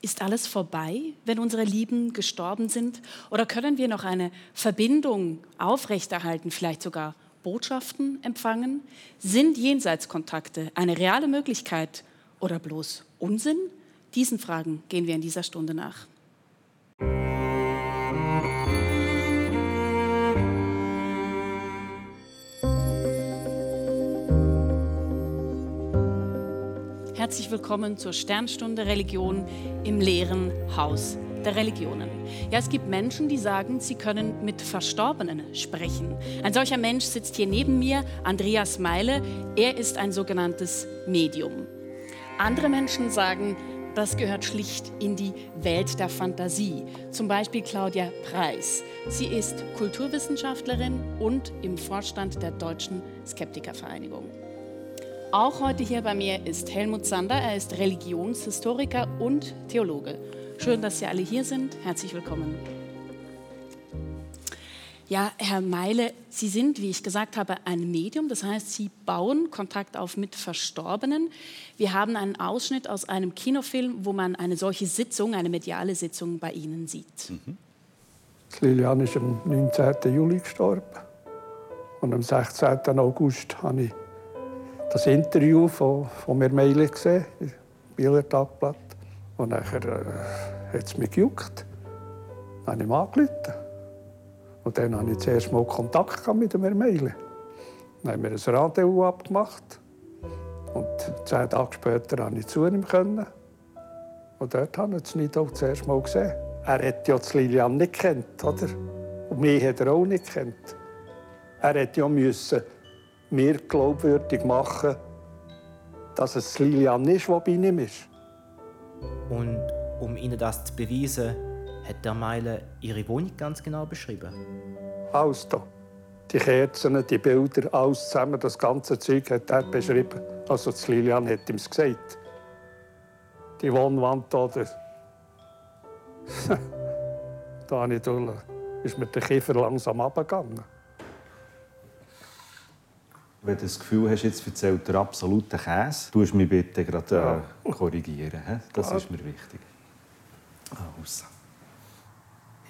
Ist alles vorbei, wenn unsere Lieben gestorben sind? Oder können wir noch eine Verbindung aufrechterhalten, vielleicht sogar Botschaften empfangen? Sind Jenseitskontakte eine reale Möglichkeit oder bloß Unsinn? Diesen Fragen gehen wir in dieser Stunde nach. Herzlich willkommen zur Sternstunde Religion im leeren Haus der Religionen. Ja, es gibt Menschen, die sagen, sie können mit Verstorbenen sprechen. Ein solcher Mensch sitzt hier neben mir, Andreas Meile. Er ist ein sogenanntes Medium. Andere Menschen sagen, das gehört schlicht in die Welt der Fantasie. Zum Beispiel Claudia Preis. Sie ist Kulturwissenschaftlerin und im Vorstand der Deutschen Skeptikervereinigung. Auch heute hier bei mir ist Helmut Sander. Er ist Religionshistoriker und Theologe. Schön, dass Sie alle hier sind. Herzlich willkommen. Ja, Herr Meile, Sie sind, wie ich gesagt habe, ein Medium. Das heißt, Sie bauen Kontakt auf mit Verstorbenen. Wir haben einen Ausschnitt aus einem Kinofilm, wo man eine solche Sitzung, eine mediale Sitzung bei Ihnen sieht. Mhm. Lilian ist am 19. Juli gestorben. Und am 16. August habe ich das Interview von, von mir Meile gesehen, im Bieler Tagblatt. Und nachher äh, hat es mich gejuckt. Dann habe ich ihm angerufen. Und dann hatte ich zuerst mal Kontakt mit dem Meile. Dann haben wir ein Rendezvous abgemacht. Und zehn Tage später konnte ich zu ihm. Können. Und dort habe ich es nicht zuerst mal gesehen. Er hat ja Lilian nicht kennt, oder? Und mich hat er auch nicht kennt. Er hätte ja müssen mir glaubwürdig machen, dass es Lilian ist, die bei ihm ist. Und um Ihnen das zu beweisen, hat der Meile Ihre Wohnung ganz genau beschrieben? Alles da. Die Kerzen, die Bilder, alles zusammen, das ganze Zeug hat er beschrieben. Also Lilian hat ihm gesagt. Die Wohnwand da, der da ich durch, ist mir der Kiefer langsam abgegangen. Wenn du das Gefühl hast, jetzt erzählt er absoluten Käse, tust du mich bitte gerade äh, korrigieren. He? Das ist mir wichtig. Also.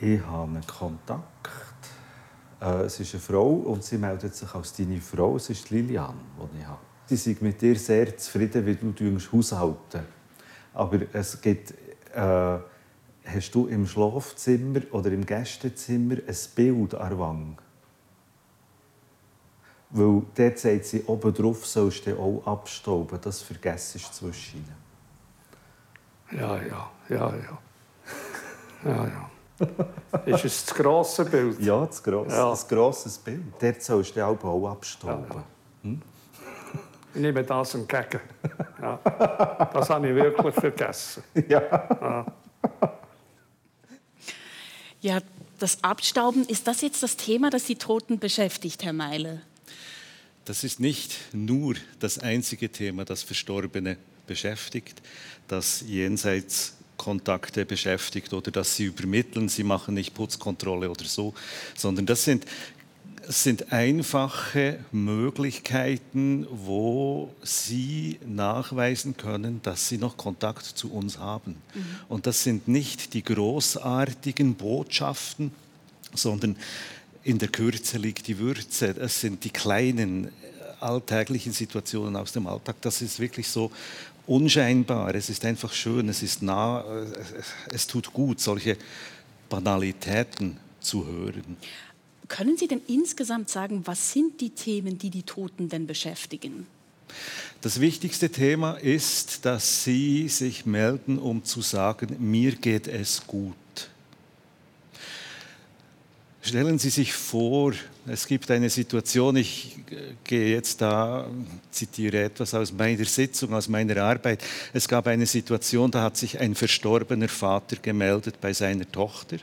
Ich habe einen Kontakt. Äh, es ist eine Frau und sie meldet sich als deine Frau. Es ist Lilian, die ich habe. Sie sind mit dir sehr zufrieden, wie du haushalten Aber es gibt... Äh, hast du im Schlafzimmer oder im Gästezimmer ein Bild an der Wange? Weil dort sagt sie, oben drauf sollst du auch abstauben. Das vergisst du zwischen Ja, ja, ja, ja. Ja, ja. ist es das grosse Bild? Ja, das grosse, ja. das grosses Bild. Dort sollst du auch abstauben. Ja, ja. Hm? Ich nehme das entgegen. Ja. Das habe ich wirklich vergessen. Ja. ja. Ja, das Abstauben, ist das jetzt das Thema, das die Toten beschäftigt, Herr Meile? Das ist nicht nur das einzige Thema, das Verstorbene beschäftigt, das jenseits Kontakte beschäftigt oder dass sie übermitteln, sie machen nicht Putzkontrolle oder so, sondern das sind, sind einfache Möglichkeiten, wo sie nachweisen können, dass sie noch Kontakt zu uns haben. Mhm. Und das sind nicht die großartigen Botschaften, sondern in der Kürze liegt die Würze. Es sind die kleinen äh, alltäglichen Situationen aus dem Alltag. Das ist wirklich so unscheinbar. Es ist einfach schön, es ist nah, äh, es tut gut, solche Banalitäten zu hören. Können Sie denn insgesamt sagen, was sind die Themen, die die Toten denn beschäftigen? Das wichtigste Thema ist, dass Sie sich melden, um zu sagen, mir geht es gut. Stellen Sie sich vor, es gibt eine Situation, ich gehe jetzt da, zitiere etwas aus meiner Sitzung, aus meiner Arbeit. Es gab eine Situation, da hat sich ein verstorbener Vater gemeldet bei seiner Tochter.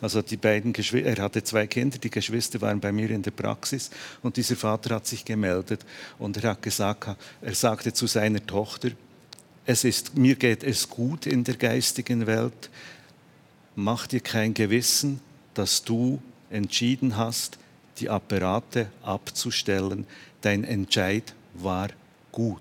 Also die beiden Geschwister, er hatte zwei Kinder, die Geschwister waren bei mir in der Praxis und dieser Vater hat sich gemeldet und er hat gesagt, er sagte zu seiner Tochter, es ist, mir geht es gut in der geistigen Welt, mach dir kein Gewissen, dass du entschieden hast, die Apparate abzustellen. Dein Entscheid war gut.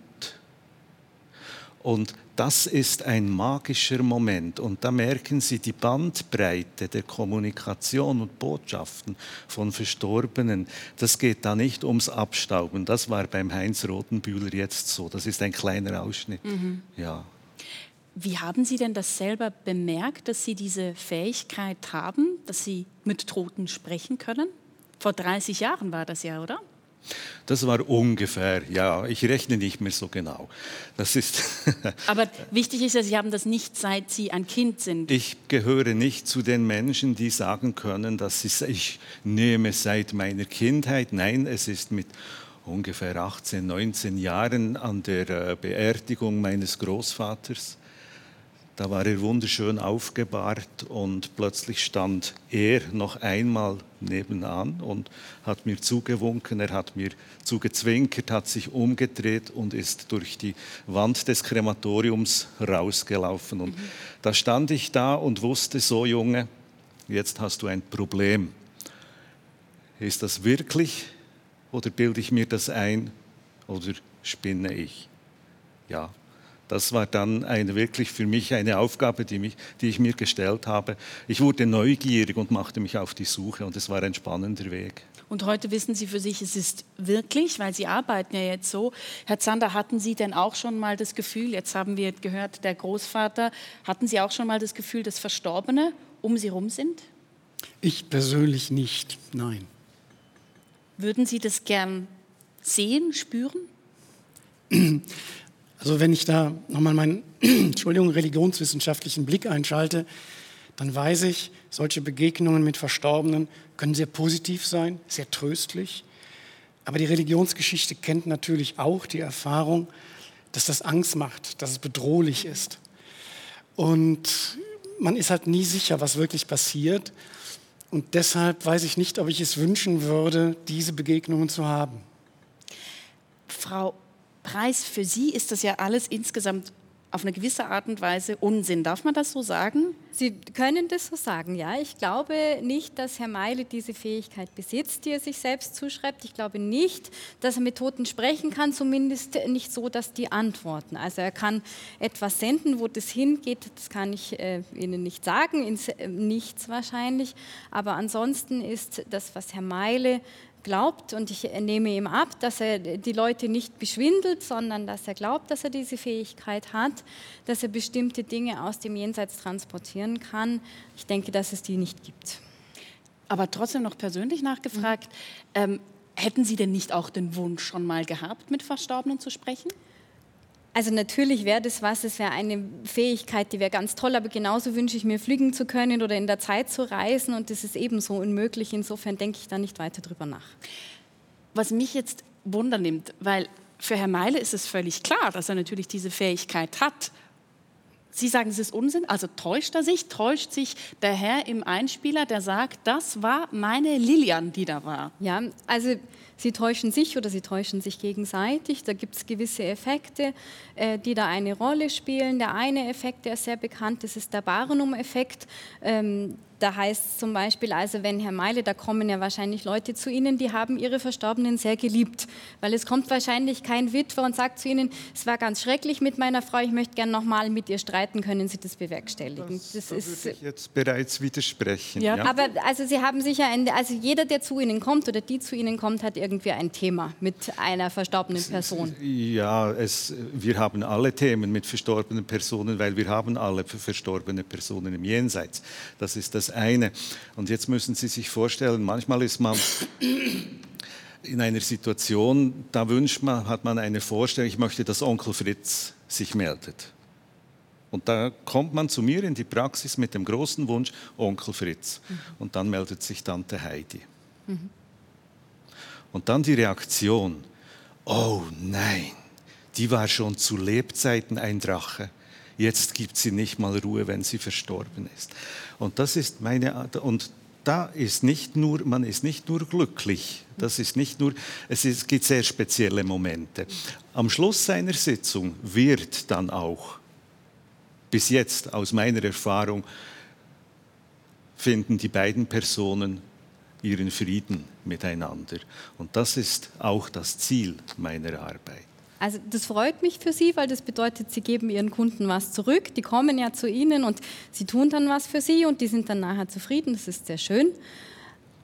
Und das ist ein magischer Moment. Und da merken Sie die Bandbreite der Kommunikation und Botschaften von Verstorbenen. Das geht da nicht ums Abstauben. Das war beim Heinz Rotenbühler jetzt so. Das ist ein kleiner Ausschnitt. Mhm. Ja. Wie haben Sie denn das selber bemerkt, dass Sie diese Fähigkeit haben, dass Sie mit Toten sprechen können? Vor 30 Jahren war das ja, oder? Das war ungefähr, ja, ich rechne nicht mehr so genau. Das ist Aber wichtig ist ja, Sie haben das nicht seit Sie ein Kind sind. Ich gehöre nicht zu den Menschen, die sagen können, dass ich, ich nehme seit meiner Kindheit. Nein, es ist mit ungefähr 18, 19 Jahren an der äh, Beerdigung meines Großvaters da war er wunderschön aufgebahrt und plötzlich stand er noch einmal nebenan und hat mir zugewunken, er hat mir zugezwinkert, hat sich umgedreht und ist durch die Wand des Krematoriums rausgelaufen. Und da stand ich da und wusste, so Junge, jetzt hast du ein Problem. Ist das wirklich oder bilde ich mir das ein oder spinne ich? Ja, das war dann eine, wirklich für mich eine Aufgabe, die, mich, die ich mir gestellt habe. Ich wurde neugierig und machte mich auf die Suche und es war ein spannender Weg. Und heute wissen Sie für sich, es ist wirklich, weil Sie arbeiten ja jetzt so. Herr Zander, hatten Sie denn auch schon mal das Gefühl, jetzt haben wir gehört, der Großvater, hatten Sie auch schon mal das Gefühl, dass Verstorbene um Sie herum sind? Ich persönlich nicht, nein. Würden Sie das gern sehen, spüren? Also wenn ich da nochmal meinen Entschuldigung, religionswissenschaftlichen Blick einschalte, dann weiß ich, solche Begegnungen mit Verstorbenen können sehr positiv sein, sehr tröstlich. Aber die Religionsgeschichte kennt natürlich auch die Erfahrung, dass das Angst macht, dass es bedrohlich ist. Und man ist halt nie sicher, was wirklich passiert. Und deshalb weiß ich nicht, ob ich es wünschen würde, diese Begegnungen zu haben. Frau Preis für Sie ist das ja alles insgesamt auf eine gewisse Art und Weise Unsinn. Darf man das so sagen? Sie können das so sagen, ja. Ich glaube nicht, dass Herr Meile diese Fähigkeit besitzt, die er sich selbst zuschreibt. Ich glaube nicht, dass er mit Toten sprechen kann, zumindest nicht so, dass die antworten. Also er kann etwas senden, wo das hingeht, das kann ich äh, Ihnen nicht sagen, ins äh, Nichts wahrscheinlich. Aber ansonsten ist das, was Herr Meile glaubt und ich nehme ihm ab, dass er die Leute nicht beschwindelt, sondern dass er glaubt, dass er diese Fähigkeit hat, dass er bestimmte Dinge aus dem Jenseits transportieren kann. Ich denke, dass es die nicht gibt. Aber trotzdem noch persönlich nachgefragt, mhm. ähm, hätten Sie denn nicht auch den Wunsch schon mal gehabt, mit Verstorbenen zu sprechen? Also natürlich wäre das was, es wäre eine Fähigkeit, die wäre ganz toll, aber genauso wünsche ich mir fliegen zu können oder in der Zeit zu reisen und das ist ebenso unmöglich. Insofern denke ich da nicht weiter drüber nach. Was mich jetzt wundernimmt, weil für Herr Meile ist es völlig klar, dass er natürlich diese Fähigkeit hat. Sie sagen, es ist Unsinn, also täuscht er sich, täuscht sich der Herr im Einspieler, der sagt, das war meine Lilian, die da war. Ja, also Sie täuschen sich oder sie täuschen sich gegenseitig. Da gibt es gewisse Effekte, äh, die da eine Rolle spielen. Der eine Effekt, der ist sehr bekannt, das ist der Barnum-Effekt. Ähm, da heißt es zum Beispiel, also wenn Herr Meile, da kommen ja wahrscheinlich Leute zu Ihnen, die haben ihre Verstorbenen sehr geliebt, weil es kommt wahrscheinlich kein Witwer und sagt zu Ihnen, es war ganz schrecklich mit meiner Frau, ich möchte gerne nochmal mit ihr streiten, können Sie das bewerkstelligen? Das, das ist würde ich jetzt bereits widersprechen. Ja. ja. Aber also Sie haben sicher, ein, also jeder, der zu Ihnen kommt oder die zu Ihnen kommt, hat irgendwie ein Thema mit einer verstorbenen Person. Ja, es, wir haben alle Themen mit verstorbenen Personen, weil wir haben alle verstorbene Personen im Jenseits. Das ist das eine. Und jetzt müssen Sie sich vorstellen, manchmal ist man in einer Situation, da wünscht man, hat man eine Vorstellung, ich möchte, dass Onkel Fritz sich meldet. Und da kommt man zu mir in die Praxis mit dem großen Wunsch, Onkel Fritz. Mhm. Und dann meldet sich Tante Heidi. Mhm. Und dann die Reaktion, oh nein, die war schon zu Lebzeiten ein Drache. Jetzt gibt sie nicht mal Ruhe, wenn sie verstorben ist. Und das ist meine Art. Und da ist nicht nur, man ist nicht nur glücklich, das ist nicht nur, es, ist, es gibt sehr spezielle Momente. Am Schluss seiner Sitzung wird dann auch, bis jetzt aus meiner Erfahrung, finden die beiden Personen ihren Frieden miteinander. Und das ist auch das Ziel meiner Arbeit. Also das freut mich für Sie, weil das bedeutet, Sie geben Ihren Kunden was zurück. Die kommen ja zu Ihnen und Sie tun dann was für Sie und die sind dann nachher zufrieden. Das ist sehr schön.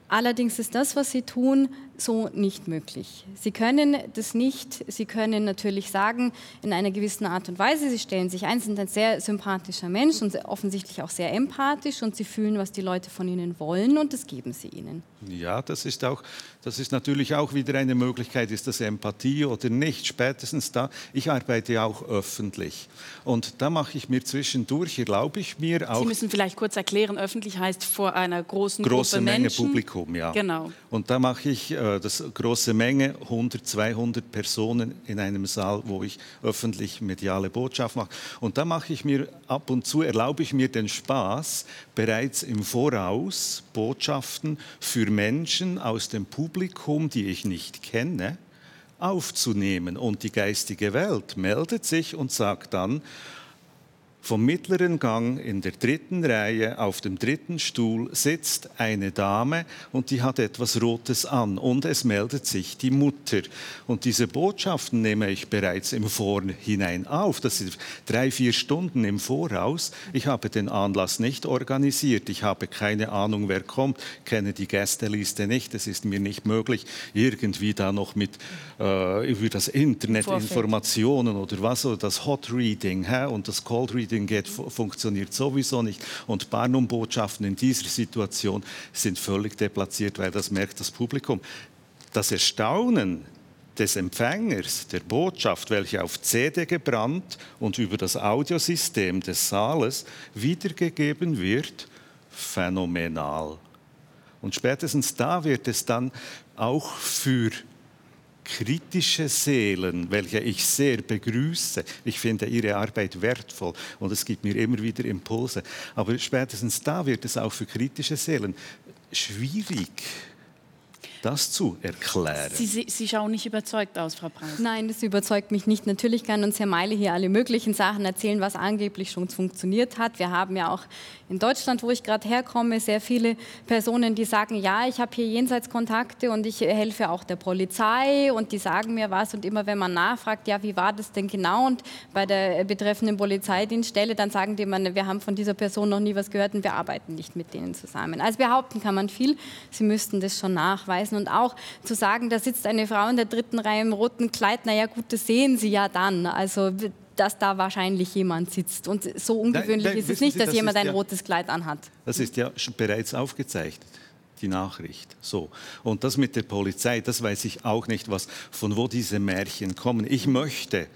Allerdings ist das, was Sie tun, so nicht möglich. Sie können das nicht, Sie können natürlich sagen, in einer gewissen Art und Weise, Sie stellen sich ein, sind ein sehr sympathischer Mensch und offensichtlich auch sehr empathisch und Sie fühlen, was die Leute von Ihnen wollen und das geben Sie ihnen. Ja, das ist, auch, das ist natürlich auch wieder eine Möglichkeit, ist das Empathie oder nicht. Spätestens da, ich arbeite auch öffentlich und da mache ich mir zwischendurch, erlaube ich mir auch... Sie müssen vielleicht kurz erklären, öffentlich heißt vor einer großen große Gruppe Menge Menschen. Publikum, ja. Genau. Und da mache ich äh, das große Menge, 100, 200 Personen in einem Saal, wo ich öffentlich mediale Botschaft mache. Und da mache ich mir ab und zu, erlaube ich mir den Spaß, bereits im Voraus Botschaften für Menschen aus dem Publikum, die ich nicht kenne, aufzunehmen. Und die geistige Welt meldet sich und sagt dann, vom mittleren Gang in der dritten Reihe auf dem dritten Stuhl sitzt eine Dame und die hat etwas Rotes an und es meldet sich die Mutter. Und diese Botschaften nehme ich bereits im Vorhinein auf. Das sind drei, vier Stunden im Voraus. Ich habe den Anlass nicht organisiert. Ich habe keine Ahnung, wer kommt, kenne die Gästeliste nicht. Es ist mir nicht möglich, irgendwie da noch mit äh, über das Internet Vorfeld. Informationen oder was, oder das Hot Reading hä? und das Cold Reading geht, fu- funktioniert sowieso nicht. Und Barnum-Botschaften in dieser Situation sind völlig deplatziert, weil das merkt das Publikum. Das Erstaunen des Empfängers der Botschaft, welche auf CD gebrannt und über das Audiosystem des Saales wiedergegeben wird, phänomenal. Und spätestens da wird es dann auch für kritische Seelen, welche ich sehr begrüße. Ich finde Ihre Arbeit wertvoll und es gibt mir immer wieder Impulse. Aber spätestens da wird es auch für kritische Seelen schwierig, das zu erklären. Sie, Sie, Sie schauen nicht überzeugt aus, Frau Preis. Nein, das überzeugt mich nicht. Natürlich kann uns Herr Meile hier alle möglichen Sachen erzählen, was angeblich schon funktioniert hat. Wir haben ja auch in Deutschland, wo ich gerade herkomme, sehr viele Personen, die sagen, ja, ich habe hier Jenseitskontakte und ich helfe auch der Polizei und die sagen mir was. Und immer wenn man nachfragt, ja, wie war das denn genau? Und bei der betreffenden Polizeidienststelle, dann sagen die immer, wir haben von dieser Person noch nie was gehört und wir arbeiten nicht mit denen zusammen. Also behaupten kann man viel. Sie müssten das schon nachweisen. Und auch zu sagen, da sitzt eine Frau in der dritten Reihe im roten Kleid, naja gut, das sehen Sie ja dann. Also dass da wahrscheinlich jemand sitzt. Und so ungewöhnlich nein, ist es nicht, Sie, dass das jemand ein ja- rotes Kleid anhat. Das ist ja schon bereits aufgezeichnet, die Nachricht. So. Und das mit der Polizei, das weiß ich auch nicht, was, von wo diese Märchen kommen. Ich möchte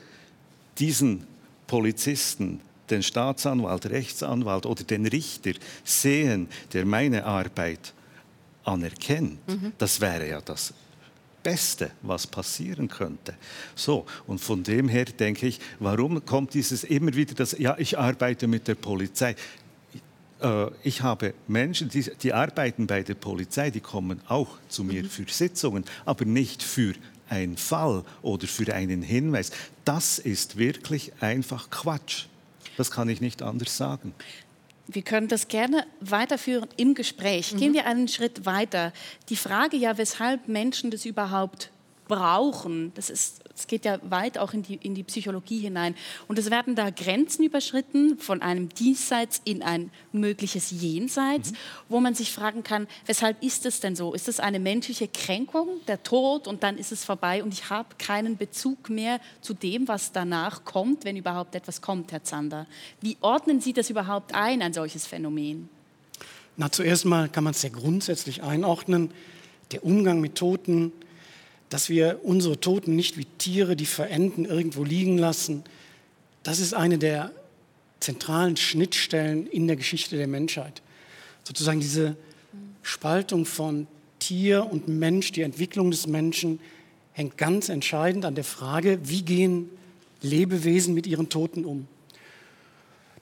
diesen Polizisten, den Staatsanwalt, Rechtsanwalt oder den Richter sehen, der meine Arbeit anerkennt. Das wäre ja das Beste, was passieren könnte. So, und von dem her denke ich, warum kommt dieses immer wieder das, ja, ich arbeite mit der Polizei. Äh, Ich habe Menschen, die, die arbeiten bei der Polizei, die kommen auch zu mir für Sitzungen, aber nicht für einen Fall oder für einen Hinweis. Das ist wirklich einfach Quatsch. Das kann ich nicht anders sagen. Wir können das gerne weiterführen im Gespräch. Gehen wir einen Schritt weiter. Die Frage ja, weshalb Menschen das überhaupt brauchen, das, ist, das geht ja weit auch in die, in die Psychologie hinein. Und es werden da Grenzen überschritten von einem Diesseits in ein mögliches Jenseits, wo man sich fragen kann, weshalb ist es denn so? Ist es eine menschliche Kränkung, der Tod und dann ist es vorbei und ich habe keinen Bezug mehr zu dem, was danach kommt, wenn überhaupt etwas kommt, Herr Zander? Wie ordnen Sie das überhaupt ein, ein solches Phänomen? Na, zuerst mal kann man es sehr grundsätzlich einordnen. Der Umgang mit Toten, dass wir unsere Toten nicht wie Tiere, die verenden, irgendwo liegen lassen, das ist eine der zentralen Schnittstellen in der Geschichte der Menschheit. Sozusagen diese Spaltung von Tier und Mensch, die Entwicklung des Menschen, hängt ganz entscheidend an der Frage, wie gehen Lebewesen mit ihren Toten um.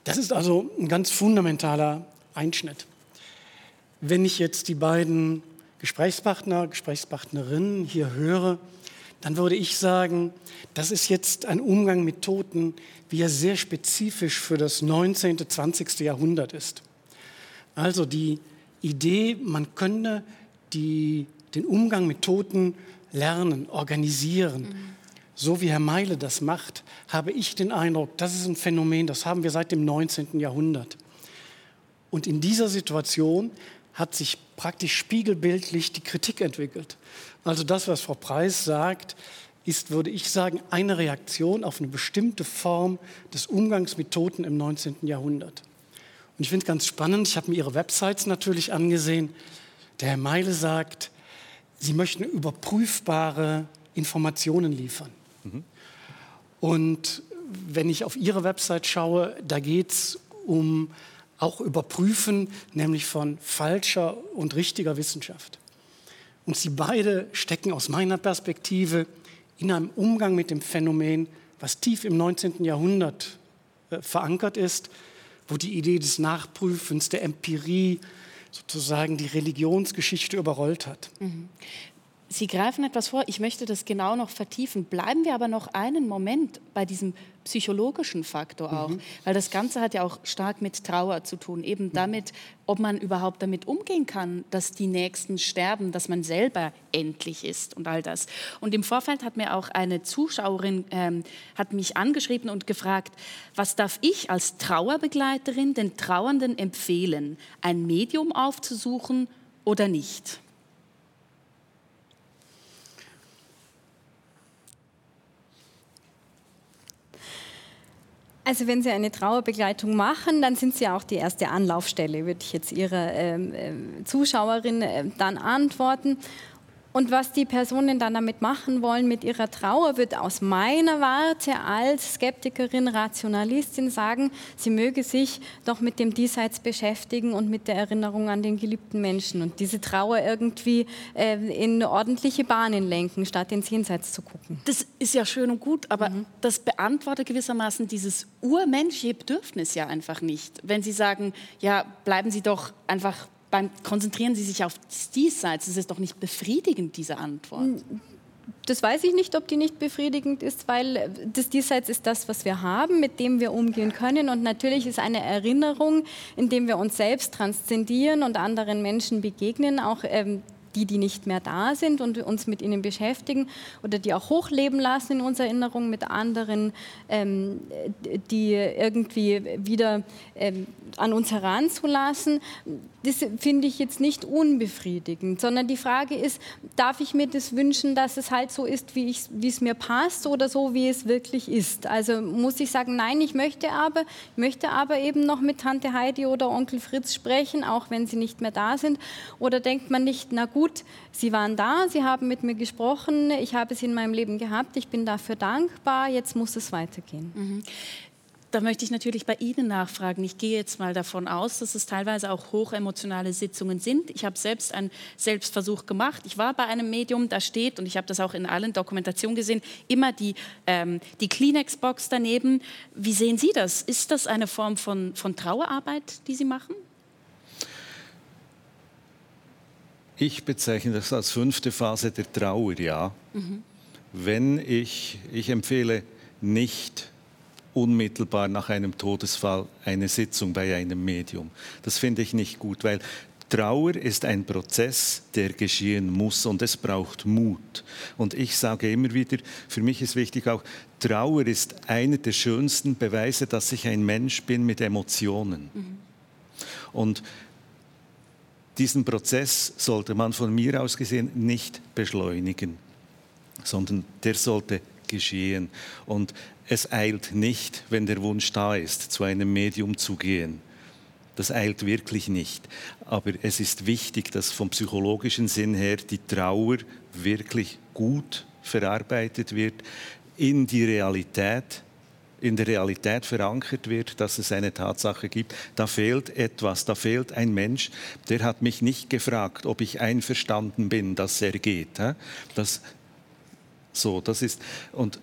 Das ist also ein ganz fundamentaler Einschnitt. Wenn ich jetzt die beiden Gesprächspartner, Gesprächspartnerinnen hier höre, dann würde ich sagen, das ist jetzt ein Umgang mit Toten, wie er sehr spezifisch für das 19., 20. Jahrhundert ist. Also die Idee, man könne die, den Umgang mit Toten lernen, organisieren, so wie Herr Meile das macht, habe ich den Eindruck, das ist ein Phänomen, das haben wir seit dem 19. Jahrhundert. Und in dieser Situation hat sich praktisch spiegelbildlich die Kritik entwickelt. Also das, was Frau Preis sagt, ist, würde ich sagen, eine Reaktion auf eine bestimmte Form des Umgangs mit Toten im 19. Jahrhundert. Und ich finde es ganz spannend, ich habe mir Ihre Websites natürlich angesehen. Der Herr Meile sagt, Sie möchten überprüfbare Informationen liefern. Mhm. Und wenn ich auf Ihre Website schaue, da geht es um auch Überprüfen, nämlich von falscher und richtiger Wissenschaft. Und sie beide stecken aus meiner Perspektive in einem Umgang mit dem Phänomen, was tief im 19. Jahrhundert äh, verankert ist, wo die Idee des Nachprüfens, der Empirie sozusagen die Religionsgeschichte überrollt hat. Mhm. Sie greifen etwas vor, ich möchte das genau noch vertiefen. Bleiben wir aber noch einen Moment bei diesem psychologischen Faktor auch, mhm. weil das Ganze hat ja auch stark mit Trauer zu tun, eben mhm. damit, ob man überhaupt damit umgehen kann, dass die Nächsten sterben, dass man selber endlich ist und all das. Und im Vorfeld hat mir auch eine Zuschauerin ähm, hat mich angeschrieben und gefragt, was darf ich als Trauerbegleiterin den Trauernden empfehlen, ein Medium aufzusuchen oder nicht? Also wenn Sie eine Trauerbegleitung machen, dann sind Sie auch die erste Anlaufstelle, würde ich jetzt Ihrer ähm, äh, Zuschauerin äh, dann antworten. Und was die Personen dann damit machen wollen mit ihrer Trauer, wird aus meiner Warte als Skeptikerin, Rationalistin sagen, sie möge sich doch mit dem Diesseits beschäftigen und mit der Erinnerung an den geliebten Menschen und diese Trauer irgendwie äh, in ordentliche Bahnen lenken, statt ins Jenseits zu gucken. Das ist ja schön und gut, aber mhm. das beantwortet gewissermaßen dieses urmenschliche Bedürfnis ja einfach nicht. Wenn Sie sagen, ja, bleiben Sie doch einfach beim, konzentrieren Sie sich auf Diesseits. Das ist doch nicht befriedigend, diese Antwort. Das weiß ich nicht, ob die nicht befriedigend ist, weil das Diesseits ist das, was wir haben, mit dem wir umgehen können. Und natürlich ist eine Erinnerung, indem wir uns selbst transzendieren und anderen Menschen begegnen, auch ähm, die, die nicht mehr da sind und uns mit ihnen beschäftigen oder die auch hochleben lassen in unserer Erinnerung mit anderen, ähm, die irgendwie wieder ähm, an uns heranzulassen, das finde ich jetzt nicht unbefriedigend, sondern die Frage ist, darf ich mir das wünschen, dass es halt so ist, wie, es mir passt oder so, wie es wirklich ist? Also muss ich sagen, nein, ich möchte aber, ich möchte aber eben noch mit Tante Heidi oder Onkel Fritz sprechen, auch wenn sie nicht mehr da sind. Oder denkt man nicht, na gut, sie waren da, sie haben mit mir gesprochen, ich habe sie in meinem Leben gehabt, ich bin dafür dankbar, jetzt muss es weitergehen. Mhm. Da möchte ich natürlich bei Ihnen nachfragen. Ich gehe jetzt mal davon aus, dass es teilweise auch hochemotionale Sitzungen sind. Ich habe selbst einen Selbstversuch gemacht. Ich war bei einem Medium, da steht, und ich habe das auch in allen Dokumentationen gesehen, immer die, ähm, die Kleenex-Box daneben. Wie sehen Sie das? Ist das eine Form von, von Trauerarbeit, die Sie machen? Ich bezeichne das als fünfte Phase der Trauer, ja. Mhm. Wenn ich, ich empfehle nicht unmittelbar nach einem Todesfall eine Sitzung bei einem Medium. Das finde ich nicht gut, weil Trauer ist ein Prozess, der geschehen muss und es braucht Mut. Und ich sage immer wieder, für mich ist wichtig auch, Trauer ist einer der schönsten Beweise, dass ich ein Mensch bin mit Emotionen. Mhm. Und diesen Prozess sollte man von mir aus gesehen nicht beschleunigen, sondern der sollte geschehen. Und es eilt nicht, wenn der Wunsch da ist, zu einem Medium zu gehen. Das eilt wirklich nicht. Aber es ist wichtig, dass vom psychologischen Sinn her die Trauer wirklich gut verarbeitet wird, in die Realität, in der Realität verankert wird, dass es eine Tatsache gibt. Da fehlt etwas, da fehlt ein Mensch, der hat mich nicht gefragt, ob ich einverstanden bin, dass er geht. Das, so, das ist, und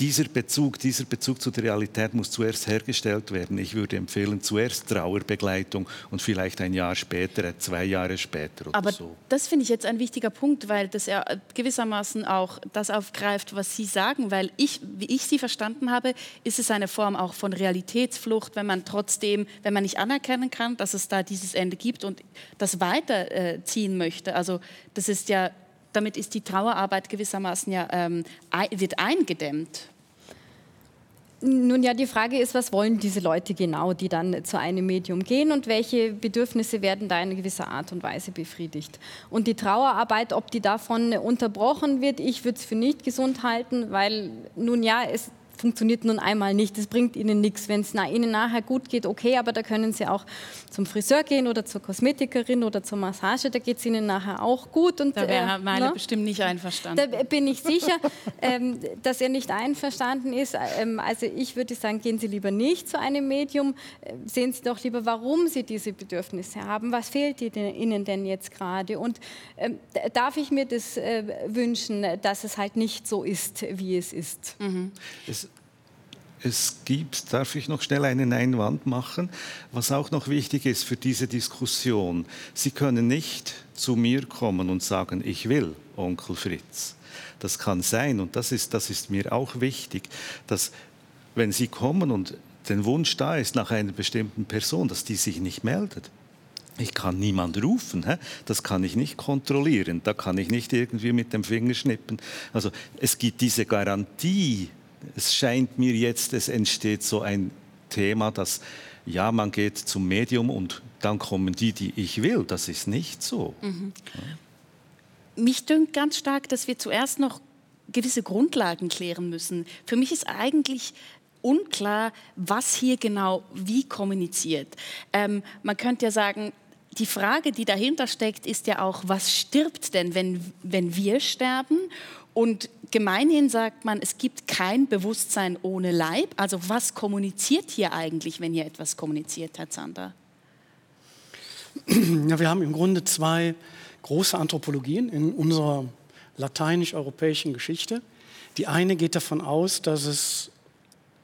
dieser Bezug, dieser Bezug zu der Realität muss zuerst hergestellt werden. Ich würde empfehlen, zuerst Trauerbegleitung und vielleicht ein Jahr später, zwei Jahre später oder Aber so. das finde ich jetzt ein wichtiger Punkt, weil das ja gewissermaßen auch das aufgreift, was Sie sagen, weil ich, wie ich Sie verstanden habe, ist es eine Form auch von Realitätsflucht, wenn man trotzdem, wenn man nicht anerkennen kann, dass es da dieses Ende gibt und das weiterziehen möchte. Also das ist ja damit ist die Trauerarbeit gewissermaßen ja, ähm, wird eingedämmt. Nun ja, die Frage ist, was wollen diese Leute genau, die dann zu einem Medium gehen und welche Bedürfnisse werden da in gewisser Art und Weise befriedigt. Und die Trauerarbeit, ob die davon unterbrochen wird, ich würde es für nicht gesund halten, weil nun ja, es funktioniert nun einmal nicht. Das bringt ihnen nichts. Wenn es ihnen nachher gut geht, okay, aber da können sie auch zum Friseur gehen oder zur Kosmetikerin oder zur Massage, da geht es ihnen nachher auch gut. Und, da wäre Herr Meile ne? bestimmt nicht einverstanden. Da bin ich sicher, ähm, dass er nicht einverstanden ist. Ähm, also ich würde sagen, gehen Sie lieber nicht zu einem Medium, äh, sehen Sie doch lieber, warum Sie diese Bedürfnisse haben. Was fehlt Ihnen denn jetzt gerade? Und ähm, darf ich mir das äh, wünschen, dass es halt nicht so ist, wie es ist? Mhm. Es es gibt, darf ich noch schnell einen Einwand machen, was auch noch wichtig ist für diese Diskussion. Sie können nicht zu mir kommen und sagen, ich will Onkel Fritz. Das kann sein und das ist, das ist mir auch wichtig, dass wenn Sie kommen und der Wunsch da ist nach einer bestimmten Person, dass die sich nicht meldet. Ich kann niemand rufen, das kann ich nicht kontrollieren, da kann ich nicht irgendwie mit dem Finger schnippen. Also es gibt diese Garantie es scheint mir jetzt, es entsteht so ein Thema, dass ja, man geht zum Medium und dann kommen die, die ich will. Das ist nicht so. Mhm. Ja. Mich dünkt ganz stark, dass wir zuerst noch gewisse Grundlagen klären müssen. Für mich ist eigentlich unklar, was hier genau wie kommuniziert. Ähm, man könnte ja sagen, die Frage, die dahinter steckt, ist ja auch, was stirbt denn, wenn, wenn wir sterben? Und gemeinhin sagt man, es gibt kein Bewusstsein ohne Leib. Also was kommuniziert hier eigentlich, wenn hier etwas kommuniziert, Herr Zander? Ja, wir haben im Grunde zwei große Anthropologien in unserer lateinisch-europäischen Geschichte. Die eine geht davon aus, dass es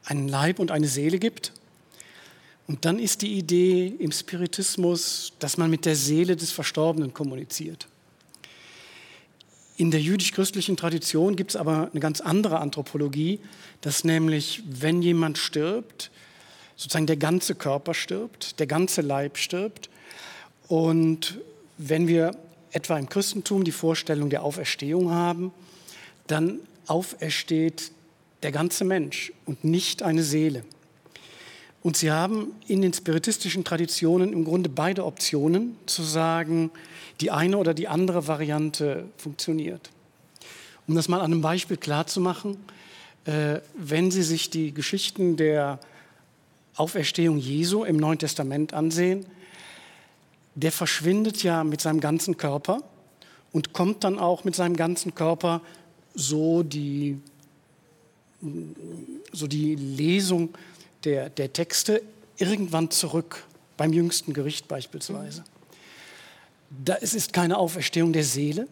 einen Leib und eine Seele gibt. Und dann ist die Idee im Spiritismus, dass man mit der Seele des Verstorbenen kommuniziert. In der jüdisch-christlichen Tradition gibt es aber eine ganz andere Anthropologie, dass nämlich, wenn jemand stirbt, sozusagen der ganze Körper stirbt, der ganze Leib stirbt. Und wenn wir etwa im Christentum die Vorstellung der Auferstehung haben, dann aufersteht der ganze Mensch und nicht eine Seele. Und sie haben in den spiritistischen Traditionen im Grunde beide Optionen, zu sagen, die eine oder die andere Variante funktioniert. Um das mal an einem Beispiel klarzumachen, äh, wenn Sie sich die Geschichten der Auferstehung Jesu im Neuen Testament ansehen, der verschwindet ja mit seinem ganzen Körper und kommt dann auch mit seinem ganzen Körper so die, so die Lesung der, der Texte irgendwann zurück, beim jüngsten Gericht beispielsweise. Da, es ist keine Auferstehung der Seele,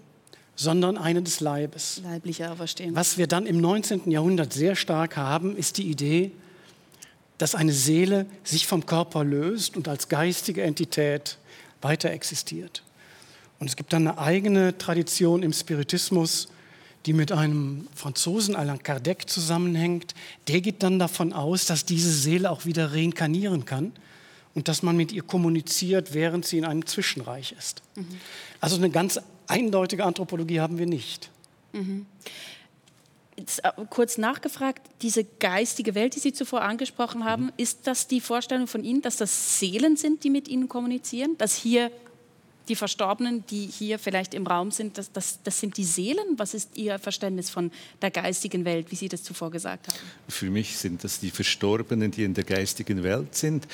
sondern eine des Leibes. Leibliche Auferstehung. Was wir dann im 19. Jahrhundert sehr stark haben, ist die Idee, dass eine Seele sich vom Körper löst und als geistige Entität weiter existiert. Und es gibt dann eine eigene Tradition im Spiritismus, die mit einem Franzosen, Alain Kardec, zusammenhängt. Der geht dann davon aus, dass diese Seele auch wieder reinkarnieren kann und dass man mit ihr kommuniziert, während sie in einem Zwischenreich ist. Mhm. Also eine ganz eindeutige Anthropologie haben wir nicht. Mhm. Jetzt, äh, kurz nachgefragt, diese geistige Welt, die Sie zuvor angesprochen haben, mhm. ist das die Vorstellung von Ihnen, dass das Seelen sind, die mit Ihnen kommunizieren? Dass hier die Verstorbenen, die hier vielleicht im Raum sind, das, das, das sind die Seelen? Was ist Ihr Verständnis von der geistigen Welt, wie Sie das zuvor gesagt haben? Für mich sind das die Verstorbenen, die in der geistigen Welt sind.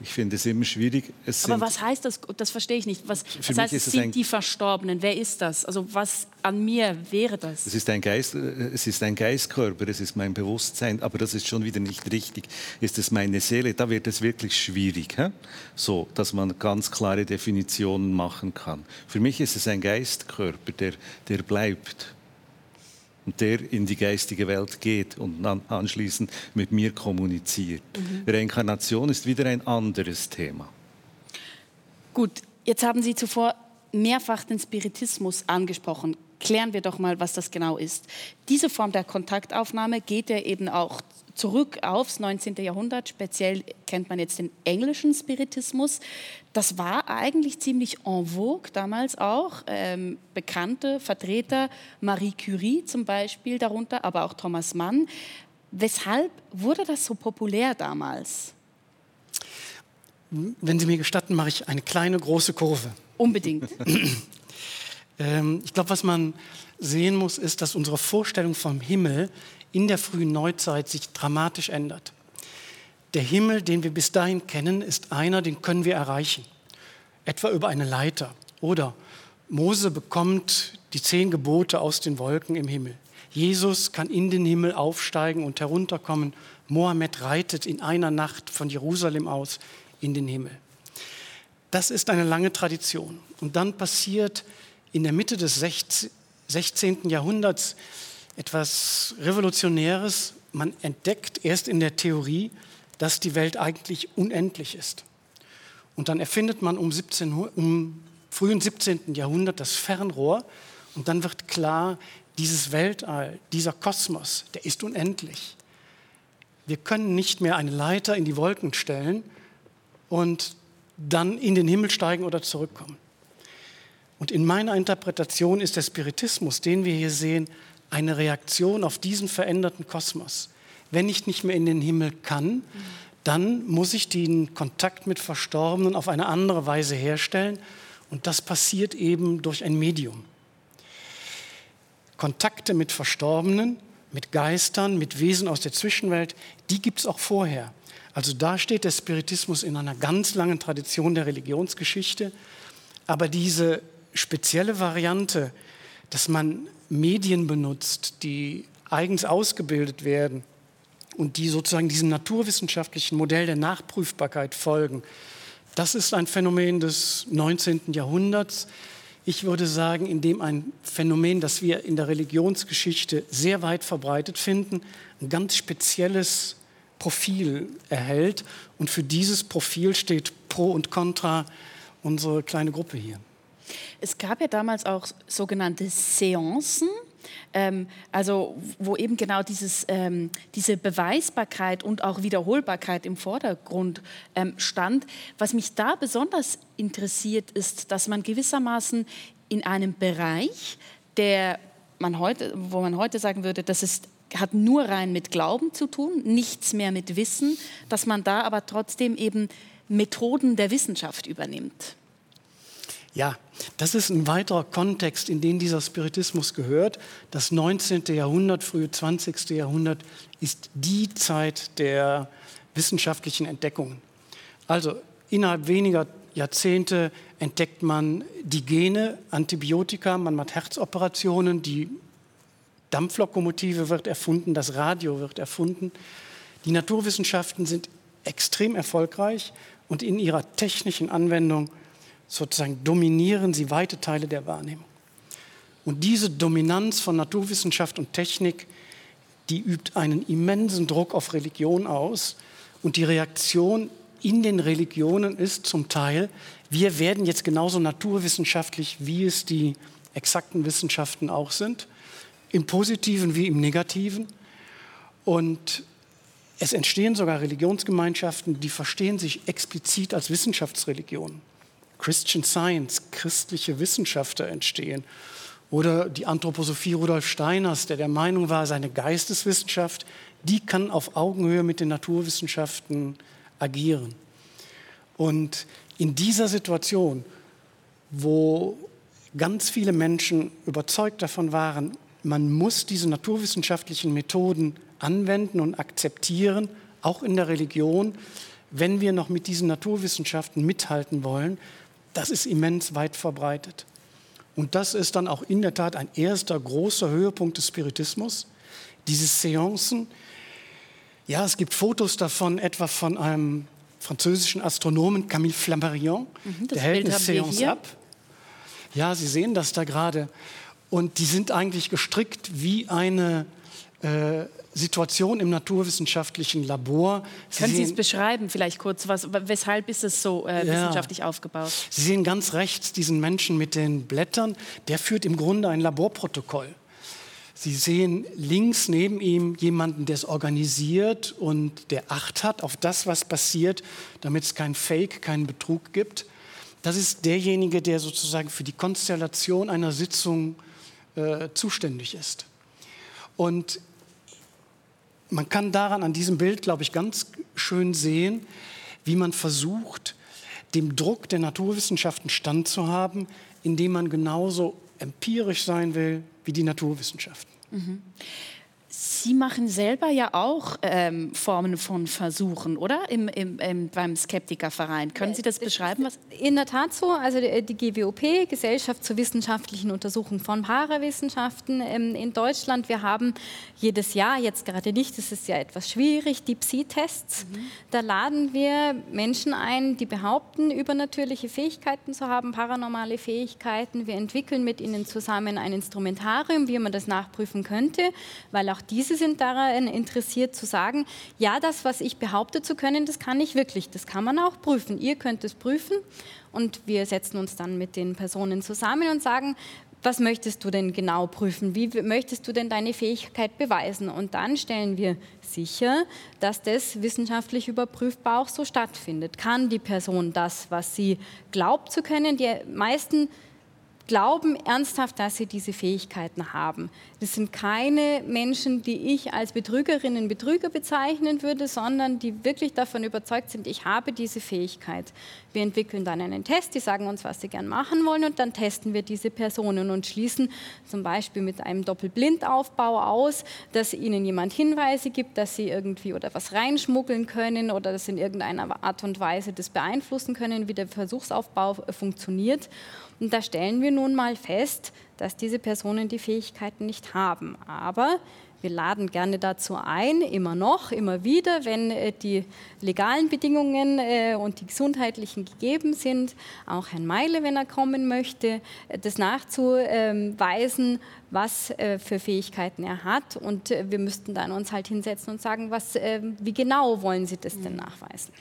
Ich finde es immer schwierig. Es Aber was heißt das? Das verstehe ich nicht. Was, was heißt, es sind die Verstorbenen? Wer ist das? Also was an mir wäre das? Es ist ein Geist, es ist ein Geistkörper, es ist mein Bewusstsein, aber das ist schon wieder nicht richtig. Ist es meine Seele? Da wird es wirklich schwierig, he? so, dass man ganz klare Definitionen machen kann. Für mich ist es ein Geistkörper, der, der bleibt und der in die geistige Welt geht und anschließend mit mir kommuniziert. Mhm. Reinkarnation ist wieder ein anderes Thema. Gut, jetzt haben Sie zuvor mehrfach den Spiritismus angesprochen klären wir doch mal, was das genau ist. Diese Form der Kontaktaufnahme geht ja eben auch zurück aufs 19. Jahrhundert, speziell kennt man jetzt den englischen Spiritismus. Das war eigentlich ziemlich en vogue damals auch. Ähm, bekannte Vertreter, Marie Curie zum Beispiel darunter, aber auch Thomas Mann. Weshalb wurde das so populär damals? Wenn Sie mir gestatten, mache ich eine kleine, große Kurve. Unbedingt. ähm, ich glaube, was man sehen muss, ist, dass unsere Vorstellung vom Himmel in der frühen Neuzeit sich dramatisch ändert. Der Himmel, den wir bis dahin kennen, ist einer, den können wir erreichen. Etwa über eine Leiter. Oder Mose bekommt die zehn Gebote aus den Wolken im Himmel. Jesus kann in den Himmel aufsteigen und herunterkommen. Mohammed reitet in einer Nacht von Jerusalem aus in den Himmel. Das ist eine lange Tradition. Und dann passiert in der Mitte des 16. Jahrhunderts etwas Revolutionäres. Man entdeckt erst in der Theorie, dass die Welt eigentlich unendlich ist. Und dann erfindet man um, 17, um frühen 17. Jahrhundert das Fernrohr und dann wird klar, dieses Weltall, dieser Kosmos, der ist unendlich. Wir können nicht mehr eine Leiter in die Wolken stellen, und dann in den Himmel steigen oder zurückkommen. Und in meiner Interpretation ist der Spiritismus, den wir hier sehen, eine Reaktion auf diesen veränderten Kosmos. Wenn ich nicht mehr in den Himmel kann, dann muss ich den Kontakt mit Verstorbenen auf eine andere Weise herstellen. Und das passiert eben durch ein Medium. Kontakte mit Verstorbenen, mit Geistern, mit Wesen aus der Zwischenwelt, die gibt es auch vorher. Also da steht der Spiritismus in einer ganz langen Tradition der Religionsgeschichte. Aber diese spezielle Variante, dass man Medien benutzt, die eigens ausgebildet werden und die sozusagen diesem naturwissenschaftlichen Modell der Nachprüfbarkeit folgen, das ist ein Phänomen des 19. Jahrhunderts. Ich würde sagen, in dem ein Phänomen, das wir in der Religionsgeschichte sehr weit verbreitet finden, ein ganz spezielles Profil erhält. Und für dieses Profil steht Pro und Contra unsere kleine Gruppe hier. Es gab ja damals auch sogenannte Seancen. Ähm, also wo eben genau dieses, ähm, diese Beweisbarkeit und auch Wiederholbarkeit im Vordergrund ähm, stand. Was mich da besonders interessiert, ist, dass man gewissermaßen in einem Bereich, der man heute, wo man heute sagen würde, das ist hat nur rein mit Glauben zu tun, nichts mehr mit Wissen, dass man da aber trotzdem eben Methoden der Wissenschaft übernimmt. Ja, das ist ein weiterer Kontext, in den dieser Spiritismus gehört. Das 19. Jahrhundert, frühe 20. Jahrhundert ist die Zeit der wissenschaftlichen Entdeckungen. Also innerhalb weniger Jahrzehnte entdeckt man die Gene, Antibiotika, man macht Herzoperationen, die Dampflokomotive wird erfunden, das Radio wird erfunden. Die Naturwissenschaften sind extrem erfolgreich und in ihrer technischen Anwendung sozusagen dominieren sie weite Teile der Wahrnehmung. Und diese Dominanz von Naturwissenschaft und Technik, die übt einen immensen Druck auf Religion aus. Und die Reaktion in den Religionen ist zum Teil, wir werden jetzt genauso naturwissenschaftlich, wie es die exakten Wissenschaften auch sind im positiven wie im negativen. Und es entstehen sogar Religionsgemeinschaften, die verstehen sich explizit als Wissenschaftsreligionen. Christian Science, christliche Wissenschaftler entstehen. Oder die Anthroposophie Rudolf Steiners, der der Meinung war, seine Geisteswissenschaft, die kann auf Augenhöhe mit den Naturwissenschaften agieren. Und in dieser Situation, wo ganz viele Menschen überzeugt davon waren, man muss diese naturwissenschaftlichen Methoden anwenden und akzeptieren, auch in der Religion, wenn wir noch mit diesen Naturwissenschaften mithalten wollen. Das ist immens weit verbreitet. Und das ist dann auch in der Tat ein erster großer Höhepunkt des Spiritismus, diese Seancen. Ja, es gibt Fotos davon, etwa von einem französischen Astronomen, Camille Flammarion, mhm, der hält eine Seance ab. Ja, Sie sehen das da gerade. Und die sind eigentlich gestrickt wie eine äh, Situation im naturwissenschaftlichen Labor. Sie Können Sie es beschreiben, vielleicht kurz? Was, weshalb ist es so äh, wissenschaftlich ja. aufgebaut? Sie sehen ganz rechts diesen Menschen mit den Blättern. Der führt im Grunde ein Laborprotokoll. Sie sehen links neben ihm jemanden, der es organisiert und der Acht hat auf das, was passiert, damit es kein Fake, keinen Betrug gibt. Das ist derjenige, der sozusagen für die Konstellation einer Sitzung äh, zuständig ist. Und man kann daran an diesem Bild, glaube ich, ganz schön sehen, wie man versucht, dem Druck der Naturwissenschaften standzuhaben, indem man genauso empirisch sein will wie die Naturwissenschaften. Mhm. Sie machen selber ja auch ähm, Formen von Versuchen, oder? Im, im, im, beim Skeptikerverein. Können Sie das beschreiben? Was? In der Tat so. Also die, die GWOP, Gesellschaft zur wissenschaftlichen Untersuchung von Parawissenschaften ähm, in Deutschland. Wir haben jedes Jahr, jetzt gerade nicht, das ist ja etwas schwierig, die Psi-Tests. Mhm. Da laden wir Menschen ein, die behaupten, übernatürliche Fähigkeiten zu haben, paranormale Fähigkeiten. Wir entwickeln mit ihnen zusammen ein Instrumentarium, wie man das nachprüfen könnte, weil auch diese sind daran interessiert zu sagen, ja, das, was ich behaupte zu können, das kann ich wirklich, das kann man auch prüfen. Ihr könnt es prüfen und wir setzen uns dann mit den Personen zusammen und sagen, was möchtest du denn genau prüfen? Wie möchtest du denn deine Fähigkeit beweisen? Und dann stellen wir sicher, dass das wissenschaftlich überprüfbar auch so stattfindet. Kann die Person das, was sie glaubt zu können? Die meisten glauben ernsthaft, dass sie diese Fähigkeiten haben. Das sind keine Menschen, die ich als Betrügerinnen und Betrüger bezeichnen würde, sondern die wirklich davon überzeugt sind, ich habe diese Fähigkeit. Wir entwickeln dann einen Test, die sagen uns, was sie gern machen wollen und dann testen wir diese Personen und schließen zum Beispiel mit einem Doppelblindaufbau aus, dass ihnen jemand Hinweise gibt, dass sie irgendwie oder was reinschmuggeln können oder dass in irgendeiner Art und Weise das beeinflussen können, wie der Versuchsaufbau funktioniert. Und da stellen wir nun mal fest, dass diese Personen die Fähigkeiten nicht haben. Aber wir laden gerne dazu ein, immer noch, immer wieder, wenn äh, die legalen Bedingungen äh, und die gesundheitlichen gegeben sind, auch Herrn Meile, wenn er kommen möchte, äh, das nachzuweisen, was für Fähigkeiten er hat. Und wir müssten dann uns halt hinsetzen und sagen, was, wie genau wollen Sie das denn nachweisen?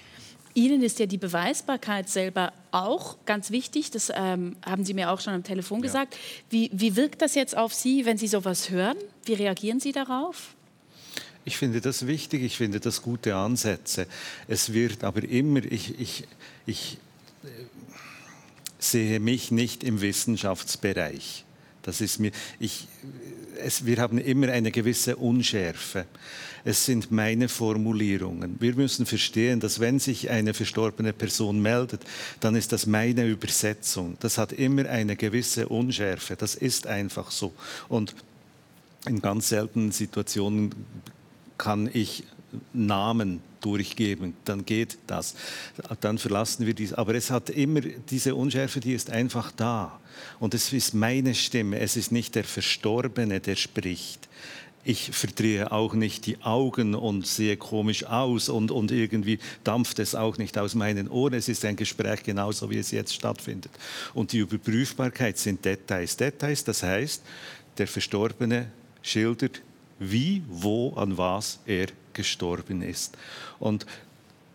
Ihnen ist ja die Beweisbarkeit selber auch ganz wichtig. Das ähm, haben Sie mir auch schon am Telefon ja. gesagt. Wie, wie wirkt das jetzt auf Sie, wenn Sie sowas hören? Wie reagieren Sie darauf? Ich finde das wichtig, ich finde das gute Ansätze. Es wird aber immer, ich, ich, ich äh, sehe mich nicht im Wissenschaftsbereich. Das ist mir, ich, es, wir haben immer eine gewisse Unschärfe. Es sind meine Formulierungen. Wir müssen verstehen, dass wenn sich eine verstorbene Person meldet, dann ist das meine Übersetzung. Das hat immer eine gewisse Unschärfe. Das ist einfach so. Und in ganz seltenen Situationen kann ich Namen durchgeben, dann geht das. Dann verlassen wir dies. Aber es hat immer diese Unschärfe, die ist einfach da. Und es ist meine Stimme, es ist nicht der Verstorbene, der spricht. Ich verdrehe auch nicht die Augen und sehe komisch aus und, und irgendwie dampft es auch nicht aus meinen Ohren. Es ist ein Gespräch genauso, wie es jetzt stattfindet. Und die Überprüfbarkeit sind Details. Details, das heißt, der Verstorbene schildert, wie, wo, an was er gestorben ist. Und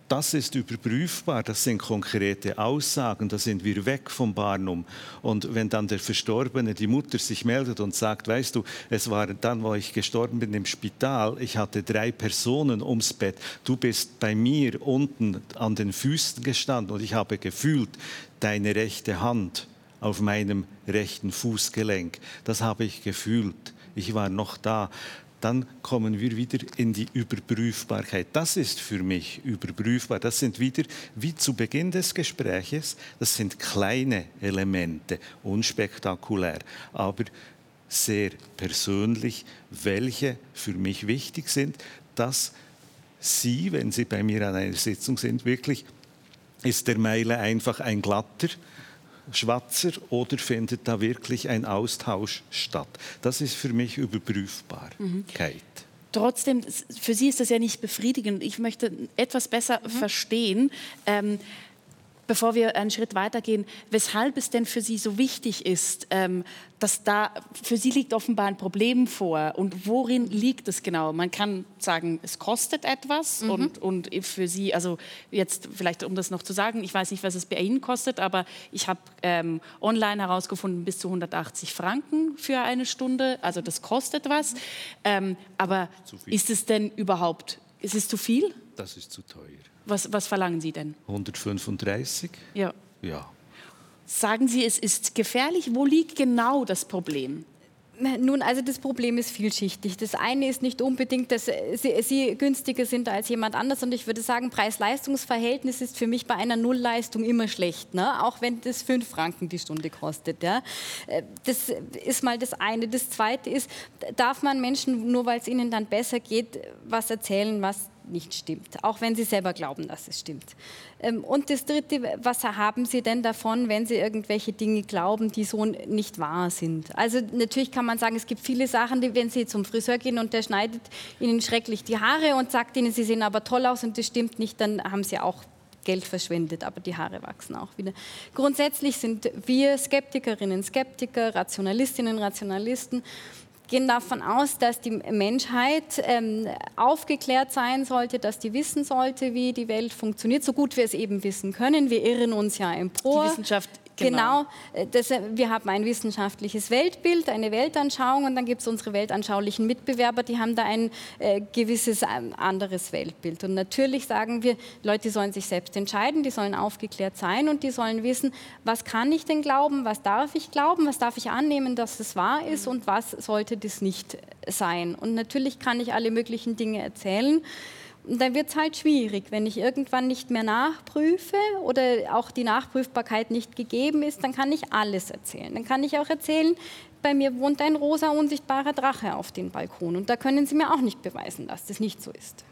das ist überprüfbar, das sind konkrete Aussagen, da sind wir weg vom Barnum. Und wenn dann der Verstorbene, die Mutter sich meldet und sagt, weißt du, es war dann, wo ich gestorben bin im Spital, ich hatte drei Personen ums Bett, du bist bei mir unten an den Füßen gestanden und ich habe gefühlt deine rechte Hand auf meinem rechten Fußgelenk. Das habe ich gefühlt. Ich war noch da dann kommen wir wieder in die Überprüfbarkeit. Das ist für mich überprüfbar. Das sind wieder, wie zu Beginn des Gespräches, das sind kleine Elemente, unspektakulär, aber sehr persönlich, welche für mich wichtig sind, dass Sie, wenn Sie bei mir an einer Sitzung sind, wirklich ist der Meile einfach ein glatter, Schwatzer oder findet da wirklich ein Austausch statt? Das ist für mich Überprüfbarkeit. Mhm. Trotzdem, für Sie ist das ja nicht befriedigend. Ich möchte etwas besser mhm. verstehen. Ähm, bevor wir einen Schritt weitergehen, weshalb es denn für Sie so wichtig ist, ähm, dass da für Sie liegt offenbar ein Problem vor. Und worin liegt es genau? Man kann sagen, es kostet etwas mhm. und, und für Sie, also jetzt vielleicht um das noch zu sagen, ich weiß nicht, was es bei Ihnen kostet, aber ich habe ähm, online herausgefunden, bis zu 180 Franken für eine Stunde. Also das kostet was. Ähm, aber ist es denn überhaupt, ist es zu viel? Das ist zu teuer. Was, was verlangen Sie denn? 135? Ja. Ja. Sagen Sie, es ist gefährlich. Wo liegt genau das Problem? Nun, also das Problem ist vielschichtig. Das eine ist nicht unbedingt, dass sie, sie günstiger sind als jemand anders. Und ich würde sagen, Preis-Leistungs-Verhältnis ist für mich bei einer Nullleistung immer schlecht. Ne? Auch wenn das 5 Franken die Stunde kostet. Ja? Äh, das ist mal das eine. Das zweite ist, darf man Menschen, nur weil es ihnen dann besser geht, was erzählen, was nicht stimmt, auch wenn Sie selber glauben, dass es stimmt. Ähm, und das Dritte, was haben Sie denn davon, wenn Sie irgendwelche Dinge glauben, die so nicht wahr sind? Also natürlich kann man sagen, es gibt viele Sachen, die, wenn Sie zum Friseur gehen und der schneidet Ihnen schrecklich die Haare und sagt Ihnen, Sie sehen aber toll aus und das stimmt nicht, dann haben Sie auch Geld verschwendet, aber die Haare wachsen auch wieder. Grundsätzlich sind wir Skeptikerinnen, Skeptiker, Rationalistinnen, Rationalisten gehen davon aus, dass die Menschheit ähm, aufgeklärt sein sollte, dass die wissen sollte, wie die Welt funktioniert, so gut wir es eben wissen können. Wir irren uns ja empor. Die Wissenschaft Genau, genau äh, das, äh, wir haben ein wissenschaftliches Weltbild, eine Weltanschauung und dann gibt es unsere weltanschaulichen Mitbewerber, die haben da ein äh, gewisses äh, anderes Weltbild. Und natürlich sagen wir, Leute sollen sich selbst entscheiden, die sollen aufgeklärt sein und die sollen wissen, was kann ich denn glauben, was darf ich glauben, was darf ich annehmen, dass es wahr ist und was sollte das nicht sein. Und natürlich kann ich alle möglichen Dinge erzählen. Dann wird es halt schwierig, wenn ich irgendwann nicht mehr nachprüfe oder auch die Nachprüfbarkeit nicht gegeben ist, dann kann ich alles erzählen. Dann kann ich auch erzählen, bei mir wohnt ein rosa unsichtbarer Drache auf dem Balkon und da können Sie mir auch nicht beweisen, dass das nicht so ist.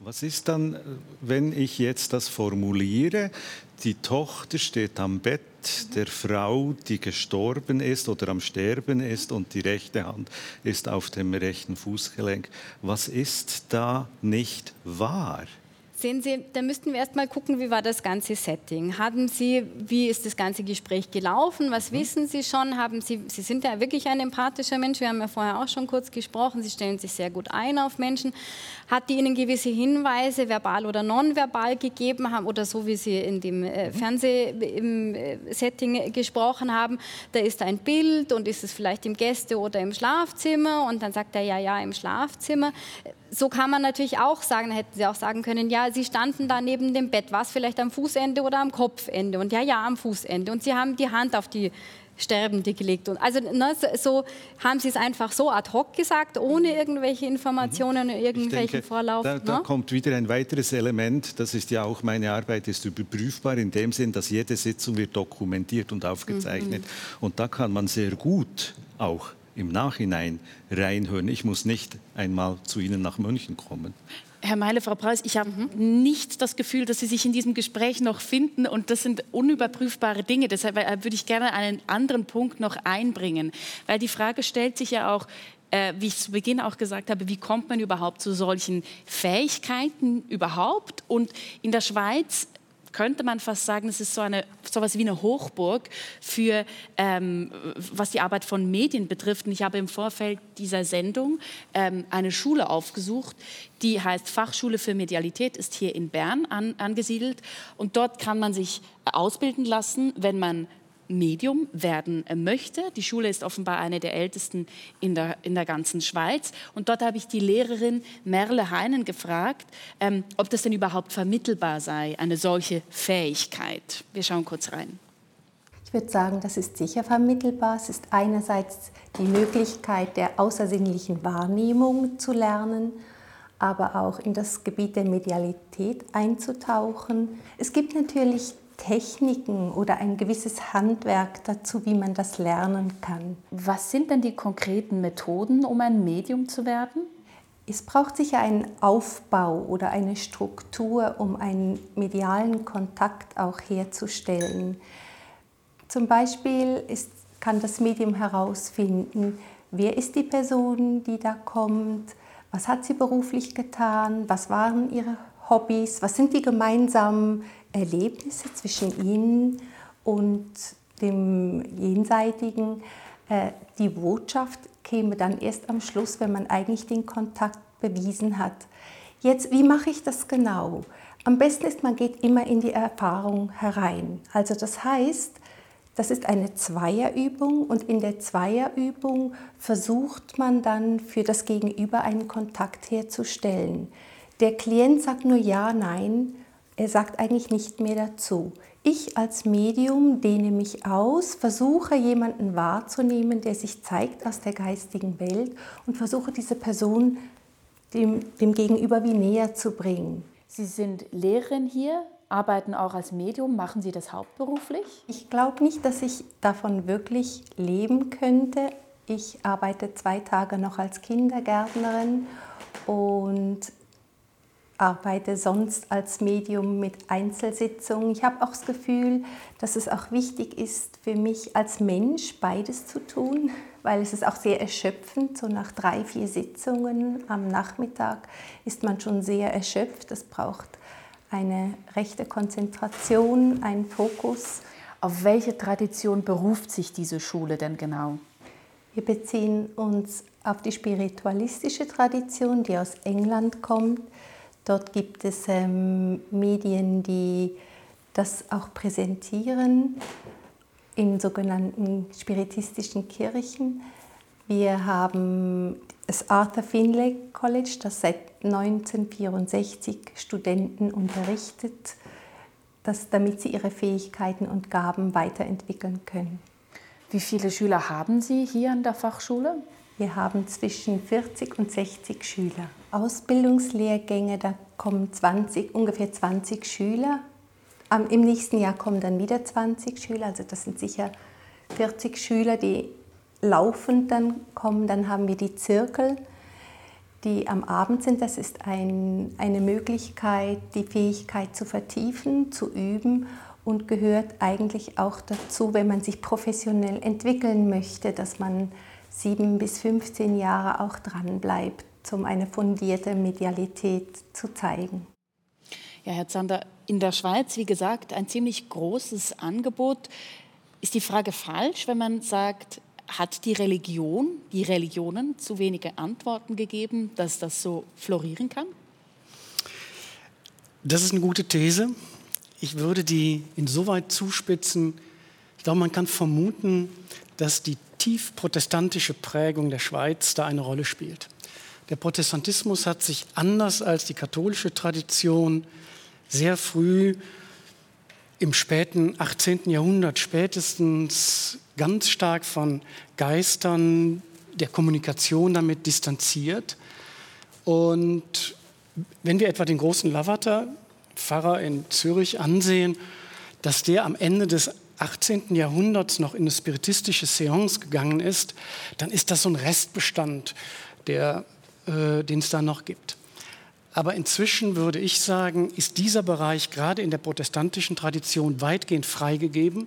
Was ist dann, wenn ich jetzt das formuliere? Die Tochter steht am Bett der Frau, die gestorben ist oder am Sterben ist und die rechte Hand ist auf dem rechten Fußgelenk. Was ist da nicht wahr? Sehen Sie, da müssten wir erst mal gucken, wie war das ganze Setting. Haben Sie, wie ist das ganze Gespräch gelaufen? Was mhm. wissen Sie schon? Haben Sie, Sie sind ja wirklich ein empathischer Mensch. Wir haben ja vorher auch schon kurz gesprochen. Sie stellen sich sehr gut ein auf Menschen. Hat die Ihnen gewisse Hinweise, verbal oder nonverbal gegeben haben oder so, wie Sie in dem äh, mhm. Fernsehsetting äh, gesprochen haben? Da ist ein Bild und ist es vielleicht im Gäste- oder im Schlafzimmer? Und dann sagt er ja, ja, im Schlafzimmer so kann man natürlich auch sagen, da hätten Sie auch sagen können, ja, Sie standen da neben dem Bett, war es vielleicht am Fußende oder am Kopfende? Und ja, ja, am Fußende. Und Sie haben die Hand auf die Sterbende gelegt. Und also ne, so haben Sie es einfach so ad hoc gesagt, ohne irgendwelche Informationen, mhm. irgendwelchen denke, Vorlauf. Da, da ne? kommt wieder ein weiteres Element, das ist ja auch, meine Arbeit ist überprüfbar in dem Sinn, dass jede Sitzung wird dokumentiert und aufgezeichnet. Mhm. Und da kann man sehr gut auch im Nachhinein reinhören. Ich muss nicht einmal zu Ihnen nach München kommen. Herr Meile, Frau Preuß, ich habe nicht das Gefühl, dass Sie sich in diesem Gespräch noch finden und das sind unüberprüfbare Dinge. Deshalb äh, würde ich gerne einen anderen Punkt noch einbringen, weil die Frage stellt sich ja auch, äh, wie ich zu Beginn auch gesagt habe, wie kommt man überhaupt zu solchen Fähigkeiten überhaupt? Und in der Schweiz könnte man fast sagen, es ist so eine sowas wie eine Hochburg für ähm, was die Arbeit von Medien betrifft. Und ich habe im Vorfeld dieser Sendung ähm, eine Schule aufgesucht, die heißt Fachschule für Medialität, ist hier in Bern an, angesiedelt. Und dort kann man sich ausbilden lassen, wenn man Medium werden möchte. Die Schule ist offenbar eine der ältesten in der, in der ganzen Schweiz. Und dort habe ich die Lehrerin Merle Heinen gefragt, ähm, ob das denn überhaupt vermittelbar sei, eine solche Fähigkeit. Wir schauen kurz rein. Ich würde sagen, das ist sicher vermittelbar. Es ist einerseits die Möglichkeit der außersinnlichen Wahrnehmung zu lernen, aber auch in das Gebiet der Medialität einzutauchen. Es gibt natürlich Techniken oder ein gewisses Handwerk dazu, wie man das lernen kann. Was sind denn die konkreten Methoden, um ein Medium zu werden? Es braucht sicher einen Aufbau oder eine Struktur, um einen medialen Kontakt auch herzustellen. Zum Beispiel ist, kann das Medium herausfinden, wer ist die Person, die da kommt, was hat sie beruflich getan, was waren ihre Hobbys, was sind die gemeinsamen Erlebnisse zwischen ihnen und dem Jenseitigen. Äh, die Botschaft käme dann erst am Schluss, wenn man eigentlich den Kontakt bewiesen hat. Jetzt, wie mache ich das genau? Am besten ist, man geht immer in die Erfahrung herein. Also das heißt, das ist eine Zweierübung und in der Zweierübung versucht man dann für das Gegenüber einen Kontakt herzustellen. Der Klient sagt nur ja, nein, er sagt eigentlich nicht mehr dazu. Ich als Medium dehne mich aus, versuche jemanden wahrzunehmen, der sich zeigt aus der geistigen Welt und versuche diese Person dem, dem Gegenüber wie näher zu bringen. Sie sind Lehrerin hier, arbeiten auch als Medium. Machen Sie das hauptberuflich? Ich glaube nicht, dass ich davon wirklich leben könnte. Ich arbeite zwei Tage noch als Kindergärtnerin und arbeite sonst als Medium mit Einzelsitzungen. Ich habe auch das Gefühl, dass es auch wichtig ist für mich als Mensch beides zu tun, weil es ist auch sehr erschöpfend. So nach drei, vier Sitzungen am Nachmittag ist man schon sehr erschöpft. Es braucht eine rechte Konzentration, einen Fokus. Auf welche Tradition beruft sich diese Schule denn genau? Wir beziehen uns auf die spiritualistische Tradition, die aus England kommt Dort gibt es ähm, Medien, die das auch präsentieren in sogenannten spiritistischen Kirchen. Wir haben das Arthur Finlay College, das seit 1964 Studenten unterrichtet, das, damit sie ihre Fähigkeiten und Gaben weiterentwickeln können. Wie viele Schüler haben Sie hier an der Fachschule? Wir haben zwischen 40 und 60 Schüler. Ausbildungslehrgänge, da kommen 20, ungefähr 20 Schüler. Im nächsten Jahr kommen dann wieder 20 Schüler, also das sind sicher 40 Schüler, die laufend dann kommen. Dann haben wir die Zirkel, die am Abend sind. Das ist ein, eine Möglichkeit, die Fähigkeit zu vertiefen, zu üben und gehört eigentlich auch dazu, wenn man sich professionell entwickeln möchte, dass man sieben bis 15 Jahre auch dran bleibt, um eine fundierte Medialität zu zeigen. Ja, Herr Zander, in der Schweiz, wie gesagt, ein ziemlich großes Angebot. Ist die Frage falsch, wenn man sagt, hat die Religion, die Religionen zu wenige Antworten gegeben, dass das so florieren kann? Das ist eine gute These. Ich würde die insoweit zuspitzen. Ich glaube, man kann vermuten, dass die tief protestantische Prägung der Schweiz da eine Rolle spielt. Der Protestantismus hat sich anders als die katholische Tradition sehr früh im späten 18. Jahrhundert spätestens ganz stark von Geistern der Kommunikation damit distanziert. Und wenn wir etwa den großen Lavater, Pfarrer in Zürich, ansehen, dass der am Ende des 18. Jahrhunderts noch in eine spiritistische Seance gegangen ist, dann ist das so ein Restbestand, äh, den es da noch gibt. Aber inzwischen würde ich sagen, ist dieser Bereich gerade in der protestantischen Tradition weitgehend freigegeben.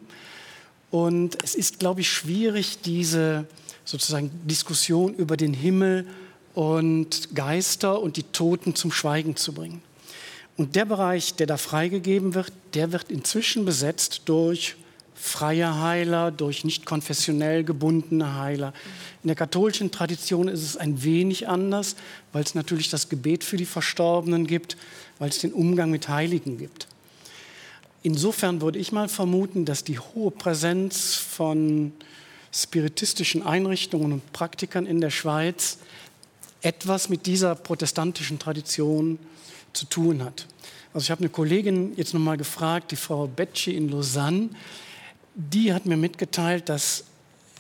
Und es ist, glaube ich, schwierig, diese sozusagen Diskussion über den Himmel und Geister und die Toten zum Schweigen zu bringen. Und der Bereich, der da freigegeben wird, der wird inzwischen besetzt durch freie Heiler, durch nicht konfessionell gebundene Heiler. In der katholischen Tradition ist es ein wenig anders, weil es natürlich das Gebet für die Verstorbenen gibt, weil es den Umgang mit Heiligen gibt. Insofern würde ich mal vermuten, dass die hohe Präsenz von spiritistischen Einrichtungen und Praktikern in der Schweiz etwas mit dieser protestantischen Tradition zu tun hat. Also ich habe eine Kollegin jetzt nochmal gefragt, die Frau Becci in Lausanne, die hat mir mitgeteilt, dass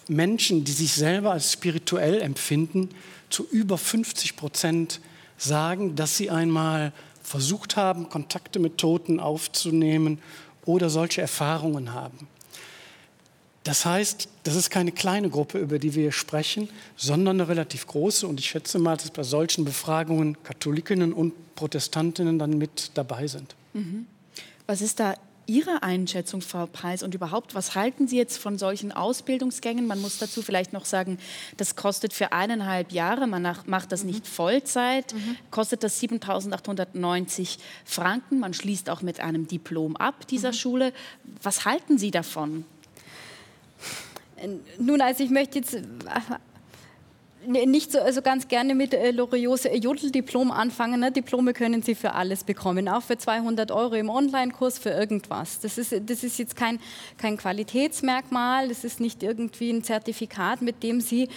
Menschen, die sich selber als spirituell empfinden, zu über 50 Prozent sagen, dass sie einmal versucht haben, Kontakte mit Toten aufzunehmen oder solche Erfahrungen haben. Das heißt, das ist keine kleine Gruppe, über die wir sprechen, sondern eine relativ große. Und ich schätze mal, dass bei solchen Befragungen Katholikinnen und Protestantinnen dann mit dabei sind. Mhm. Was ist da Ihre Einschätzung, Frau Preis, und überhaupt, was halten Sie jetzt von solchen Ausbildungsgängen? Man muss dazu vielleicht noch sagen, das kostet für eineinhalb Jahre, man macht das nicht Vollzeit, mhm. kostet das 7.890 Franken. Man schließt auch mit einem Diplom ab dieser mhm. Schule. Was halten Sie davon? Nun, also ich möchte jetzt nicht so also ganz gerne mit äh, Loriots Jodeldiplom anfangen. Ne? Diplome können Sie für alles bekommen, auch für 200 Euro im Online-Kurs für irgendwas. Das ist, das ist jetzt kein, kein Qualitätsmerkmal, das ist nicht irgendwie ein Zertifikat, mit dem Sie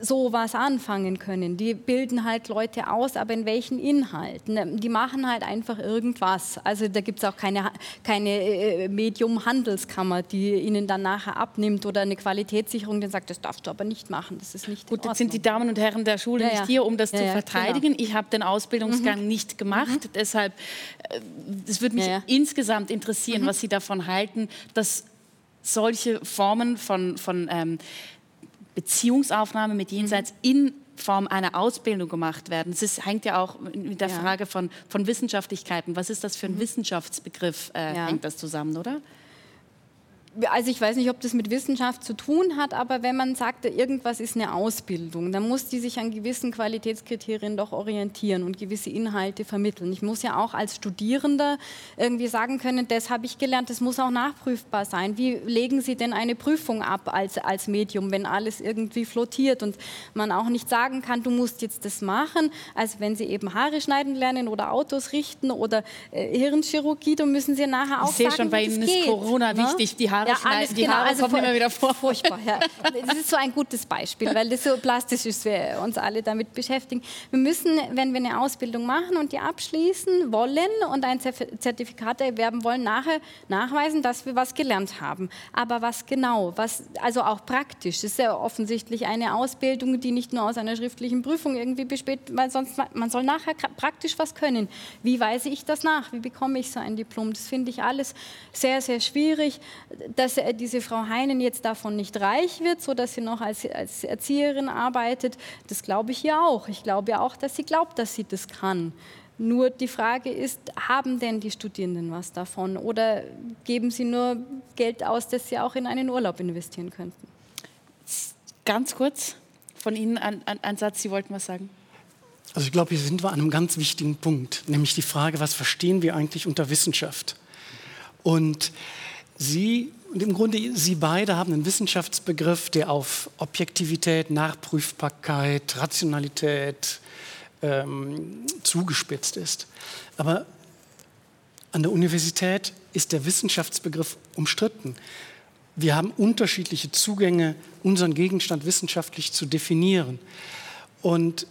äh, so was anfangen können. Die bilden halt Leute aus, aber in welchen Inhalten? Die machen halt einfach irgendwas. Also da gibt es auch keine, keine äh, Medium-Handelskammer, die ihnen dann nachher abnimmt oder eine Qualitätssicherung, die sagt, das darfst du aber nicht machen, das ist nicht Gut, jetzt sind die Damen und Herren der Schule ja, nicht hier, um das ja, zu verteidigen. Genau. Ich habe den Ausbildungsgang mhm. nicht gemacht, mhm. deshalb, äh, es würde mich ja, insgesamt interessieren, mhm. was Sie davon halten, dass solche Formen von, von ähm, Beziehungsaufnahme mit Jenseits mhm. in Form einer Ausbildung gemacht werden. Das hängt ja auch mit der ja. Frage von, von Wissenschaftlichkeiten. Was ist das für ein mhm. Wissenschaftsbegriff? Äh, ja. Hängt das zusammen, oder? Also ich weiß nicht, ob das mit Wissenschaft zu tun hat, aber wenn man sagt, irgendwas ist eine Ausbildung, dann muss die sich an gewissen Qualitätskriterien doch orientieren und gewisse Inhalte vermitteln. Ich muss ja auch als Studierender irgendwie sagen können, das habe ich gelernt, das muss auch nachprüfbar sein. Wie legen Sie denn eine Prüfung ab als, als Medium, wenn alles irgendwie flottiert und man auch nicht sagen kann, du musst jetzt das machen, als wenn Sie eben Haare schneiden lernen oder Autos richten oder äh, Hirnchirurgie, dann müssen Sie nachher auch ich sagen, Ich sehe schon, bei Ihnen ist Corona ne? wichtig, die Haare Haare ja, schneiden. Die genau, Haare also kommen immer wieder vor. Furchtbar, ja. Das ist so ein gutes Beispiel, weil das so plastisch ist, wir uns alle damit beschäftigen. Wir müssen, wenn wir eine Ausbildung machen und die abschließen wollen und ein Zertifikat erwerben wollen, nachher nachweisen, dass wir was gelernt haben. Aber was genau? Was, also auch praktisch. Das ist ja offensichtlich eine Ausbildung, die nicht nur aus einer schriftlichen Prüfung irgendwie besteht, weil sonst man soll nachher praktisch was können. Wie weise ich das nach? Wie bekomme ich so ein Diplom? Das finde ich alles sehr, sehr schwierig dass diese Frau Heinen jetzt davon nicht reich wird, so dass sie noch als, als Erzieherin arbeitet, das glaube ich ja auch. Ich glaube ja auch, dass sie glaubt, dass sie das kann. Nur die Frage ist, haben denn die Studierenden was davon oder geben sie nur Geld aus, das sie auch in einen Urlaub investieren könnten? Ganz kurz von Ihnen ein, ein, ein Satz, Sie wollten was sagen. Also ich glaube, hier sind wir an einem ganz wichtigen Punkt, nämlich die Frage, was verstehen wir eigentlich unter Wissenschaft? Und Sie und im Grunde Sie beide haben einen Wissenschaftsbegriff, der auf Objektivität, Nachprüfbarkeit, Rationalität ähm, zugespitzt ist. Aber an der Universität ist der Wissenschaftsbegriff umstritten. Wir haben unterschiedliche Zugänge, unseren Gegenstand wissenschaftlich zu definieren. Und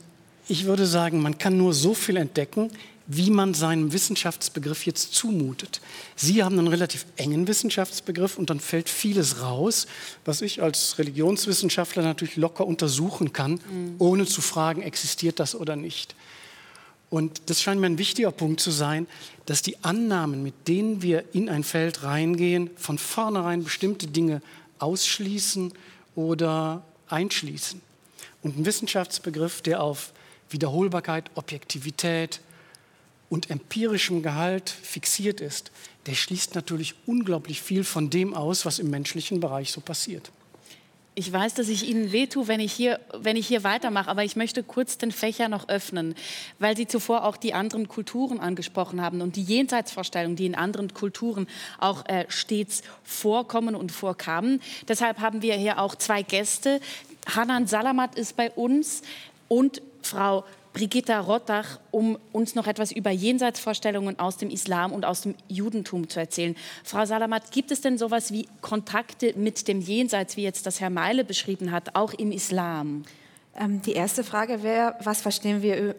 ich würde sagen, man kann nur so viel entdecken, wie man seinem Wissenschaftsbegriff jetzt zumutet. Sie haben einen relativ engen Wissenschaftsbegriff und dann fällt vieles raus, was ich als Religionswissenschaftler natürlich locker untersuchen kann, mhm. ohne zu fragen, existiert das oder nicht. Und das scheint mir ein wichtiger Punkt zu sein, dass die Annahmen, mit denen wir in ein Feld reingehen, von vornherein bestimmte Dinge ausschließen oder einschließen. Und ein Wissenschaftsbegriff, der auf Wiederholbarkeit, Objektivität, und empirischem Gehalt fixiert ist, der schließt natürlich unglaublich viel von dem aus, was im menschlichen Bereich so passiert. Ich weiß, dass ich Ihnen wehtue, wenn ich hier, wenn ich hier weitermache, aber ich möchte kurz den Fächer noch öffnen, weil Sie zuvor auch die anderen Kulturen angesprochen haben und die Jenseitsvorstellungen, die in anderen Kulturen auch äh, stets vorkommen und vorkamen. Deshalb haben wir hier auch zwei Gäste. Hanan Salamat ist bei uns und Frau Brigitta Rottach, um uns noch etwas über Jenseitsvorstellungen aus dem Islam und aus dem Judentum zu erzählen. Frau Salamat, gibt es denn sowas wie Kontakte mit dem Jenseits, wie jetzt das Herr Meile beschrieben hat, auch im Islam? Ähm, die erste Frage wäre, was verstehen wir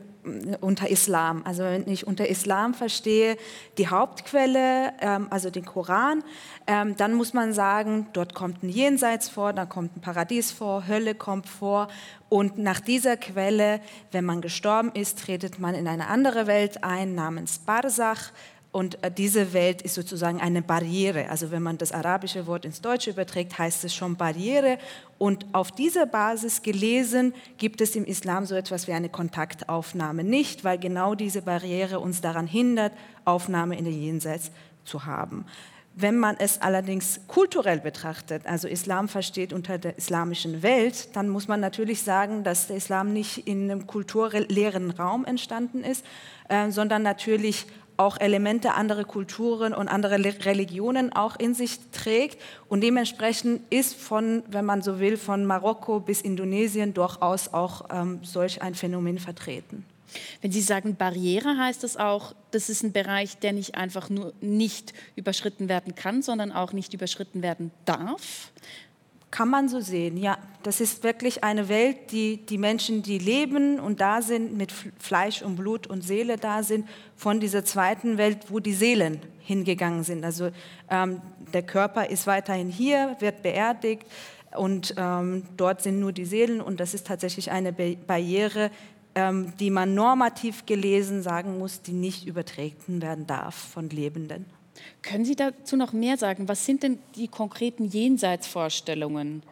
unter Islam. Also wenn ich unter Islam verstehe die Hauptquelle, ähm, also den Koran, ähm, dann muss man sagen, dort kommt ein Jenseits vor, da kommt ein Paradies vor, Hölle kommt vor. Und nach dieser Quelle, wenn man gestorben ist, tretet man in eine andere Welt ein namens Barzach. Und äh, diese Welt ist sozusagen eine Barriere. Also wenn man das arabische Wort ins Deutsche überträgt, heißt es schon Barriere. Und auf dieser Basis gelesen gibt es im Islam so etwas wie eine Kontaktaufnahme nicht, weil genau diese Barriere uns daran hindert, Aufnahme in den Jenseits zu haben. Wenn man es allerdings kulturell betrachtet, also Islam versteht unter der islamischen Welt, dann muss man natürlich sagen, dass der Islam nicht in einem kulturleeren Raum entstanden ist, äh, sondern natürlich auch Elemente anderer Kulturen und anderer Religionen auch in sich trägt. Und dementsprechend ist von, wenn man so will, von Marokko bis Indonesien durchaus auch ähm, solch ein Phänomen vertreten. Wenn Sie sagen Barriere, heißt das auch, das ist ein Bereich, der nicht einfach nur nicht überschritten werden kann, sondern auch nicht überschritten werden darf? Kann man so sehen, ja. Das ist wirklich eine Welt, die die Menschen, die leben und da sind, mit Fleisch und Blut und Seele da sind, von dieser zweiten Welt, wo die Seelen hingegangen sind. Also ähm, der Körper ist weiterhin hier, wird beerdigt und ähm, dort sind nur die Seelen und das ist tatsächlich eine Barriere, ähm, die man normativ gelesen sagen muss, die nicht übertreten werden darf von Lebenden. Können Sie dazu noch mehr sagen? Was sind denn die konkreten Jenseitsvorstellungen?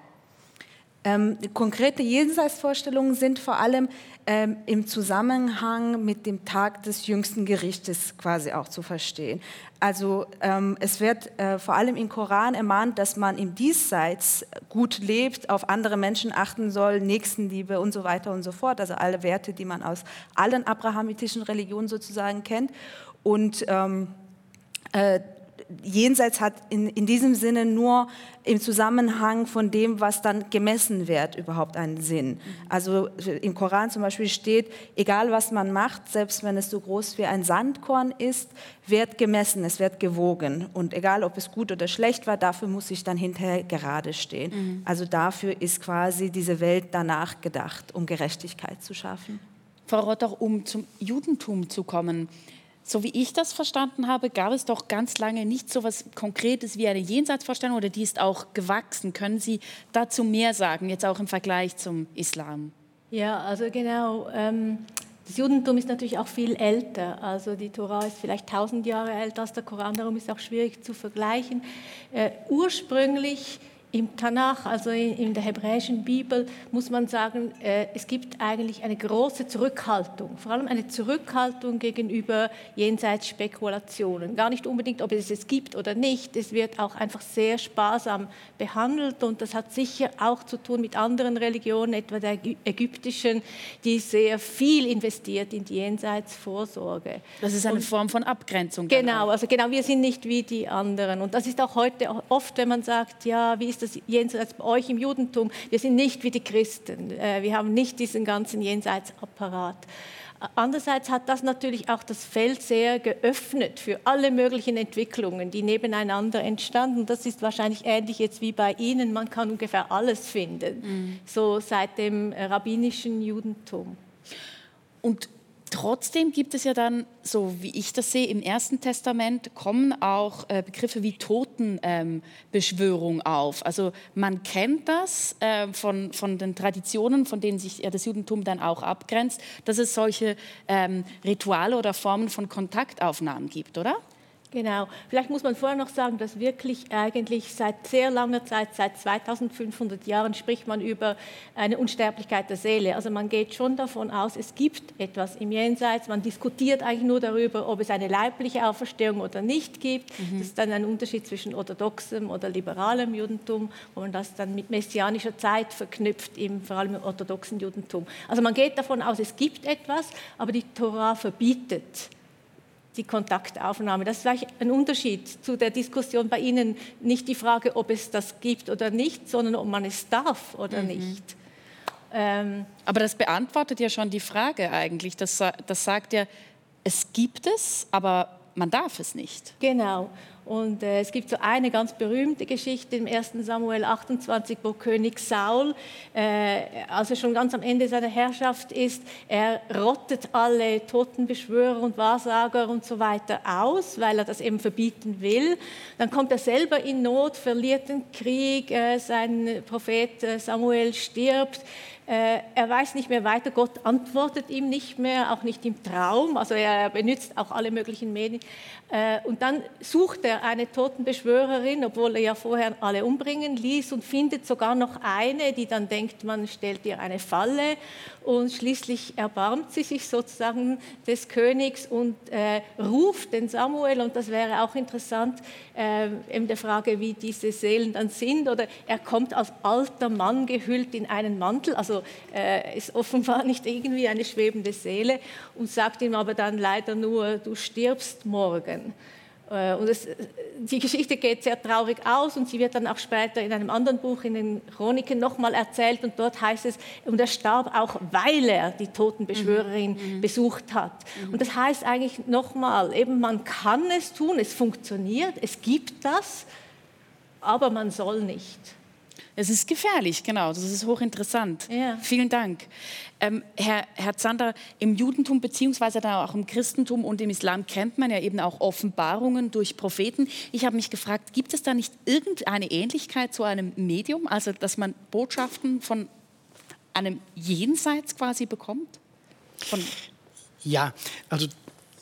Ähm, konkrete Jenseitsvorstellungen sind vor allem ähm, im Zusammenhang mit dem Tag des jüngsten Gerichtes quasi auch zu verstehen. Also ähm, es wird äh, vor allem im Koran ermahnt, dass man im Diesseits gut lebt, auf andere Menschen achten soll, Nächstenliebe und so weiter und so fort. Also alle Werte, die man aus allen abrahamitischen Religionen sozusagen kennt. Und ähm, äh, Jenseits hat in, in diesem Sinne nur im Zusammenhang von dem, was dann gemessen wird, überhaupt einen Sinn. Also im Koran zum Beispiel steht, egal was man macht, selbst wenn es so groß wie ein Sandkorn ist, wird gemessen, es wird gewogen. Und egal, ob es gut oder schlecht war, dafür muss ich dann hinterher gerade stehen. Mhm. Also dafür ist quasi diese Welt danach gedacht, um Gerechtigkeit zu schaffen. Frau Rotter, um zum Judentum zu kommen. So wie ich das verstanden habe, gab es doch ganz lange nicht so etwas Konkretes wie eine Jenseitsvorstellung oder die ist auch gewachsen. Können Sie dazu mehr sagen, jetzt auch im Vergleich zum Islam? Ja, also genau. Ähm, das Judentum ist natürlich auch viel älter. Also die Tora ist vielleicht tausend Jahre älter als der Koran, darum ist es auch schwierig zu vergleichen. Äh, ursprünglich im Tanach, also in, der hebräischen Bibel, muss man sagen, äh, es gibt eigentlich eine große Zurückhaltung, vor allem eine Zurückhaltung gegenüber Jenseitsspekulationen. Gar nicht unbedingt, ob es es gibt oder nicht, es wird auch einfach sehr sparsam behandelt und das hat sicher auch zu tun mit anderen Religionen, etwa der ägyptischen, die sehr viel investiert in die Jenseitsvorsorge. Das ist eine Form von Abgrenzung. Genau, also genau, wir sind nicht wie die anderen und das ist auch heute oft, wenn man sagt, ja, wie ist das Jenseits bei euch im Judentum. Wir sind nicht wie die Christen. Äh, wir haben nicht diesen ganzen Jenseitsapparat. Andererseits hat das natürlich auch das Feld sehr geöffnet für alle möglichen Entwicklungen, die nebeneinander entstanden. Das ist wahrscheinlich ähnlich jetzt wie bei Ihnen. Man kann ungefähr alles finden, mhm. so seit dem rabbinischen Judentum. Und Trotzdem gibt es ja dann, so wie ich das sehe, im Ersten Testament kommen auch äh, Begriffe wie Totenbeschwörung ähm, auf. Also man kennt das äh, von, von den Traditionen, von denen sich ja, das Judentum dann auch abgrenzt, dass es solche ähm, Rituale oder Formen von Kontaktaufnahmen gibt, oder? Genau. Vielleicht muss man vorher noch sagen, dass wirklich eigentlich seit sehr langer Zeit, seit 2500 Jahren, spricht man über eine Unsterblichkeit der Seele. Also man geht schon davon aus, es gibt etwas im Jenseits. Man diskutiert eigentlich nur darüber, ob es eine leibliche Auferstehung oder nicht gibt. Mhm. Das ist dann ein Unterschied zwischen orthodoxem oder liberalem Judentum, wo man das dann mit messianischer Zeit verknüpft, im, vor allem im orthodoxen Judentum. Also man geht davon aus, es gibt etwas, aber die Tora verbietet die Kontaktaufnahme. Das ist vielleicht ein Unterschied zu der Diskussion bei Ihnen. Nicht die Frage, ob es das gibt oder nicht, sondern ob man es darf oder mhm. nicht. Ähm, aber das beantwortet ja schon die Frage eigentlich. Das, das sagt ja, es gibt es, aber man darf es nicht. Genau. Und äh, es gibt so eine ganz berühmte Geschichte im 1. Samuel 28, wo König Saul, äh, als er schon ganz am Ende seiner Herrschaft ist, er rottet alle Totenbeschwörer und Wahrsager und so weiter aus, weil er das eben verbieten will. Dann kommt er selber in Not, verliert den Krieg, äh, sein Prophet äh, Samuel stirbt er weiß nicht mehr weiter, Gott antwortet ihm nicht mehr, auch nicht im Traum, also er benutzt auch alle möglichen Medien. Äh, und dann sucht er eine Totenbeschwörerin, obwohl er ja vorher alle umbringen ließ und findet sogar noch eine, die dann denkt, man stellt ihr eine Falle. Und schließlich erbarmt sie sich sozusagen des Königs und äh, ruft den Samuel. Und das wäre auch interessant, äh, in der Frage, wie diese Seelen dann sind. Oder er kommt als alter Mann gehüllt in einen Mantel, also also äh, ist offenbar nicht irgendwie eine schwebende Seele und sagt ihm aber dann leider nur, du stirbst morgen. Äh, und es, die Geschichte geht sehr traurig aus und sie wird dann auch später in einem anderen Buch, in den Chroniken, nochmal erzählt und dort heißt es, und er starb auch, weil er die Totenbeschwörerin mhm. mhm. besucht hat. Mhm. Und das heißt eigentlich nochmal, eben man kann es tun, es funktioniert, es gibt das, aber man soll nicht. Es ist gefährlich, genau. Das ist hochinteressant. Ja. Vielen Dank. Ähm, Herr, Herr Zander, im Judentum beziehungsweise dann auch im Christentum und im Islam kennt man ja eben auch Offenbarungen durch Propheten. Ich habe mich gefragt, gibt es da nicht irgendeine Ähnlichkeit zu einem Medium, also dass man Botschaften von einem Jenseits quasi bekommt? Von ja, also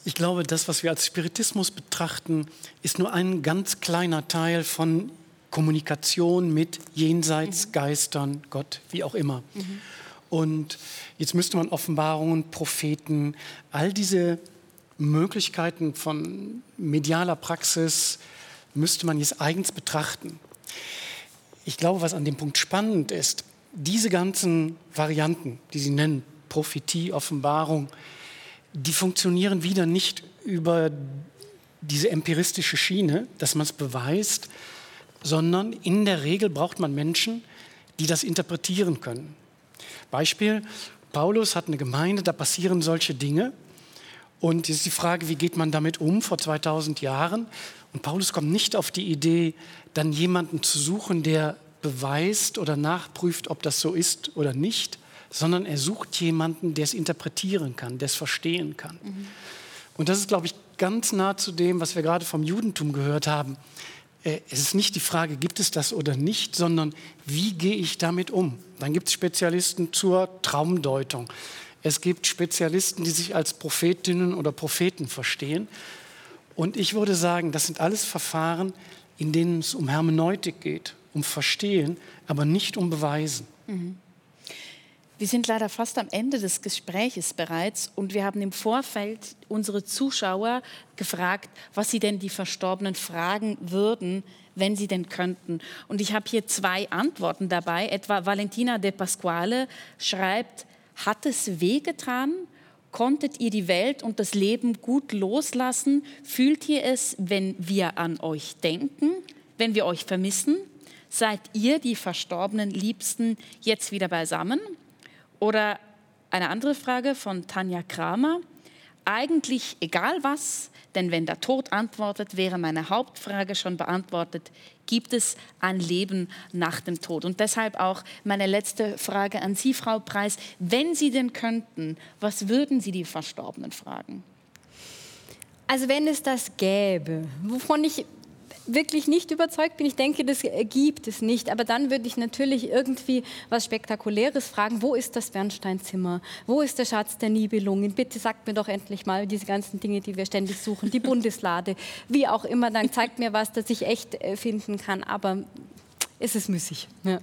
ich glaube, das, was wir als Spiritismus betrachten, ist nur ein ganz kleiner Teil von Kommunikation mit Jenseits, mhm. Geistern, Gott, wie auch immer. Mhm. Und jetzt müsste man Offenbarungen, Propheten, all diese Möglichkeiten von medialer Praxis, müsste man jetzt eigens betrachten. Ich glaube, was an dem Punkt spannend ist, diese ganzen Varianten, die Sie nennen, Prophetie, Offenbarung, die funktionieren wieder nicht über diese empiristische Schiene, dass man es beweist, sondern in der Regel braucht man Menschen, die das interpretieren können. Beispiel, Paulus hat eine Gemeinde, da passieren solche Dinge. Und jetzt ist die Frage, wie geht man damit um vor 2000 Jahren? Und Paulus kommt nicht auf die Idee, dann jemanden zu suchen, der beweist oder nachprüft, ob das so ist oder nicht, sondern er sucht jemanden, der es interpretieren kann, der es verstehen kann. Mhm. Und das ist, glaube ich, ganz nah zu dem, was wir gerade vom Judentum gehört haben. Äh, es ist nicht die Frage, gibt es das oder nicht, sondern wie gehe ich damit um? Dann gibt es Spezialisten zur Traumdeutung. Es gibt Spezialisten, die sich als Prophetinnen oder Propheten verstehen. Und ich würde sagen, das sind alles Verfahren, in denen es um Hermeneutik geht, um Verstehen, aber nicht um Beweisen. Mhm. Wir sind leider fast am Ende des Gespräches bereits und wir haben im Vorfeld unsere Zuschauer gefragt, was sie denn die Verstorbenen fragen würden, wenn sie denn könnten. Und ich habe hier zwei Antworten dabei. Etwa Valentina de Pasquale schreibt, hat es wehgetan? Konntet ihr die Welt und das Leben gut loslassen? Fühlt ihr es, wenn wir an euch denken, wenn wir euch vermissen? Seid ihr, die verstorbenen Liebsten, jetzt wieder beisammen? Oder eine andere Frage von Tanja Kramer. Eigentlich egal was, denn wenn der Tod antwortet, wäre meine Hauptfrage schon beantwortet. Gibt es ein Leben nach dem Tod? Und deshalb auch meine letzte Frage an Sie, Frau Preis. Wenn Sie denn könnten, was würden Sie die Verstorbenen fragen? Also wenn es das gäbe, wovon ich wirklich nicht überzeugt bin. Ich denke, das gibt es nicht. Aber dann würde ich natürlich irgendwie was Spektakuläres fragen. Wo ist das Bernsteinzimmer? Wo ist der Schatz der Nibelungen? Bitte sagt mir doch endlich mal diese ganzen Dinge, die wir ständig suchen. Die Bundeslade, wie auch immer. Dann zeigt mir was, das ich echt äh, finden kann. Aber es ist müßig. Ja.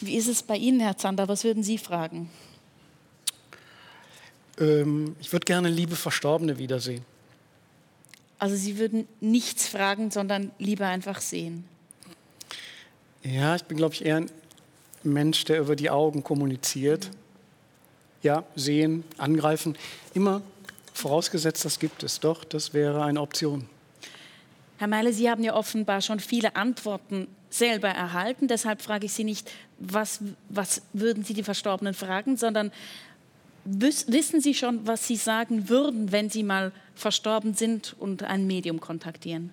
Wie ist es bei Ihnen, Herr Zander? Was würden Sie fragen? Ähm, ich würde gerne liebe Verstorbene wiedersehen. Also Sie würden nichts fragen, sondern lieber einfach sehen. Ja, ich bin, glaube ich, eher ein Mensch, der über die Augen kommuniziert. Ja, sehen, angreifen. Immer vorausgesetzt, das gibt es. Doch, das wäre eine Option. Herr Meile, Sie haben ja offenbar schon viele Antworten selber erhalten. Deshalb frage ich Sie nicht, was, was würden Sie die Verstorbenen fragen, sondern wissen Sie schon, was Sie sagen würden, wenn Sie mal verstorben sind und ein Medium kontaktieren?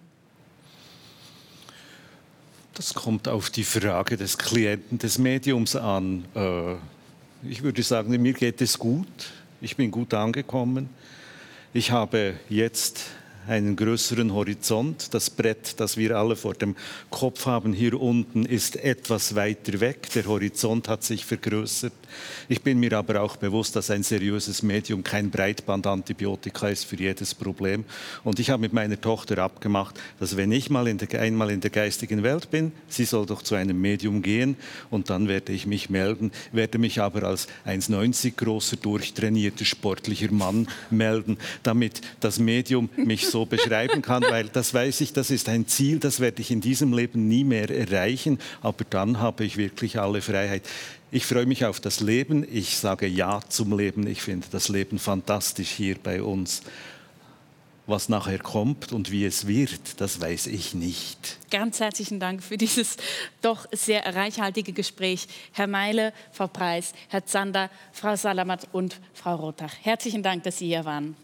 Das kommt auf die Frage des Klienten, des Mediums an. Äh, ich würde sagen, mir geht es gut. Ich bin gut angekommen. Ich habe jetzt einen größeren Horizont. Das Brett, das wir alle vor dem Kopf haben, hier unten, ist etwas weiter weg. Der Horizont hat sich vergrößert. Ich bin mir aber auch bewusst, dass ein seriöses Medium kein Breitbandantibiotika ist für jedes Problem. Und ich habe mit meiner Tochter abgemacht, dass wenn ich mal in der, einmal in der geistigen Welt bin, sie soll doch zu einem Medium gehen und dann werde ich mich melden, werde mich aber als 1,90 großer, durchtrainierter, sportlicher Mann melden, damit das Medium mich so beschreiben kann, weil das weiß ich, das ist ein Ziel, das werde ich in diesem Leben nie mehr erreichen, aber dann habe ich wirklich alle Freiheit. Ich freue mich auf das Leben. Ich sage Ja zum Leben. Ich finde das Leben fantastisch hier bei uns. Was nachher kommt und wie es wird, das weiß ich nicht. Ganz herzlichen Dank für dieses doch sehr reichhaltige Gespräch. Herr Meile, Frau Preis, Herr Zander, Frau Salamat und Frau Rothach. Herzlichen Dank, dass Sie hier waren.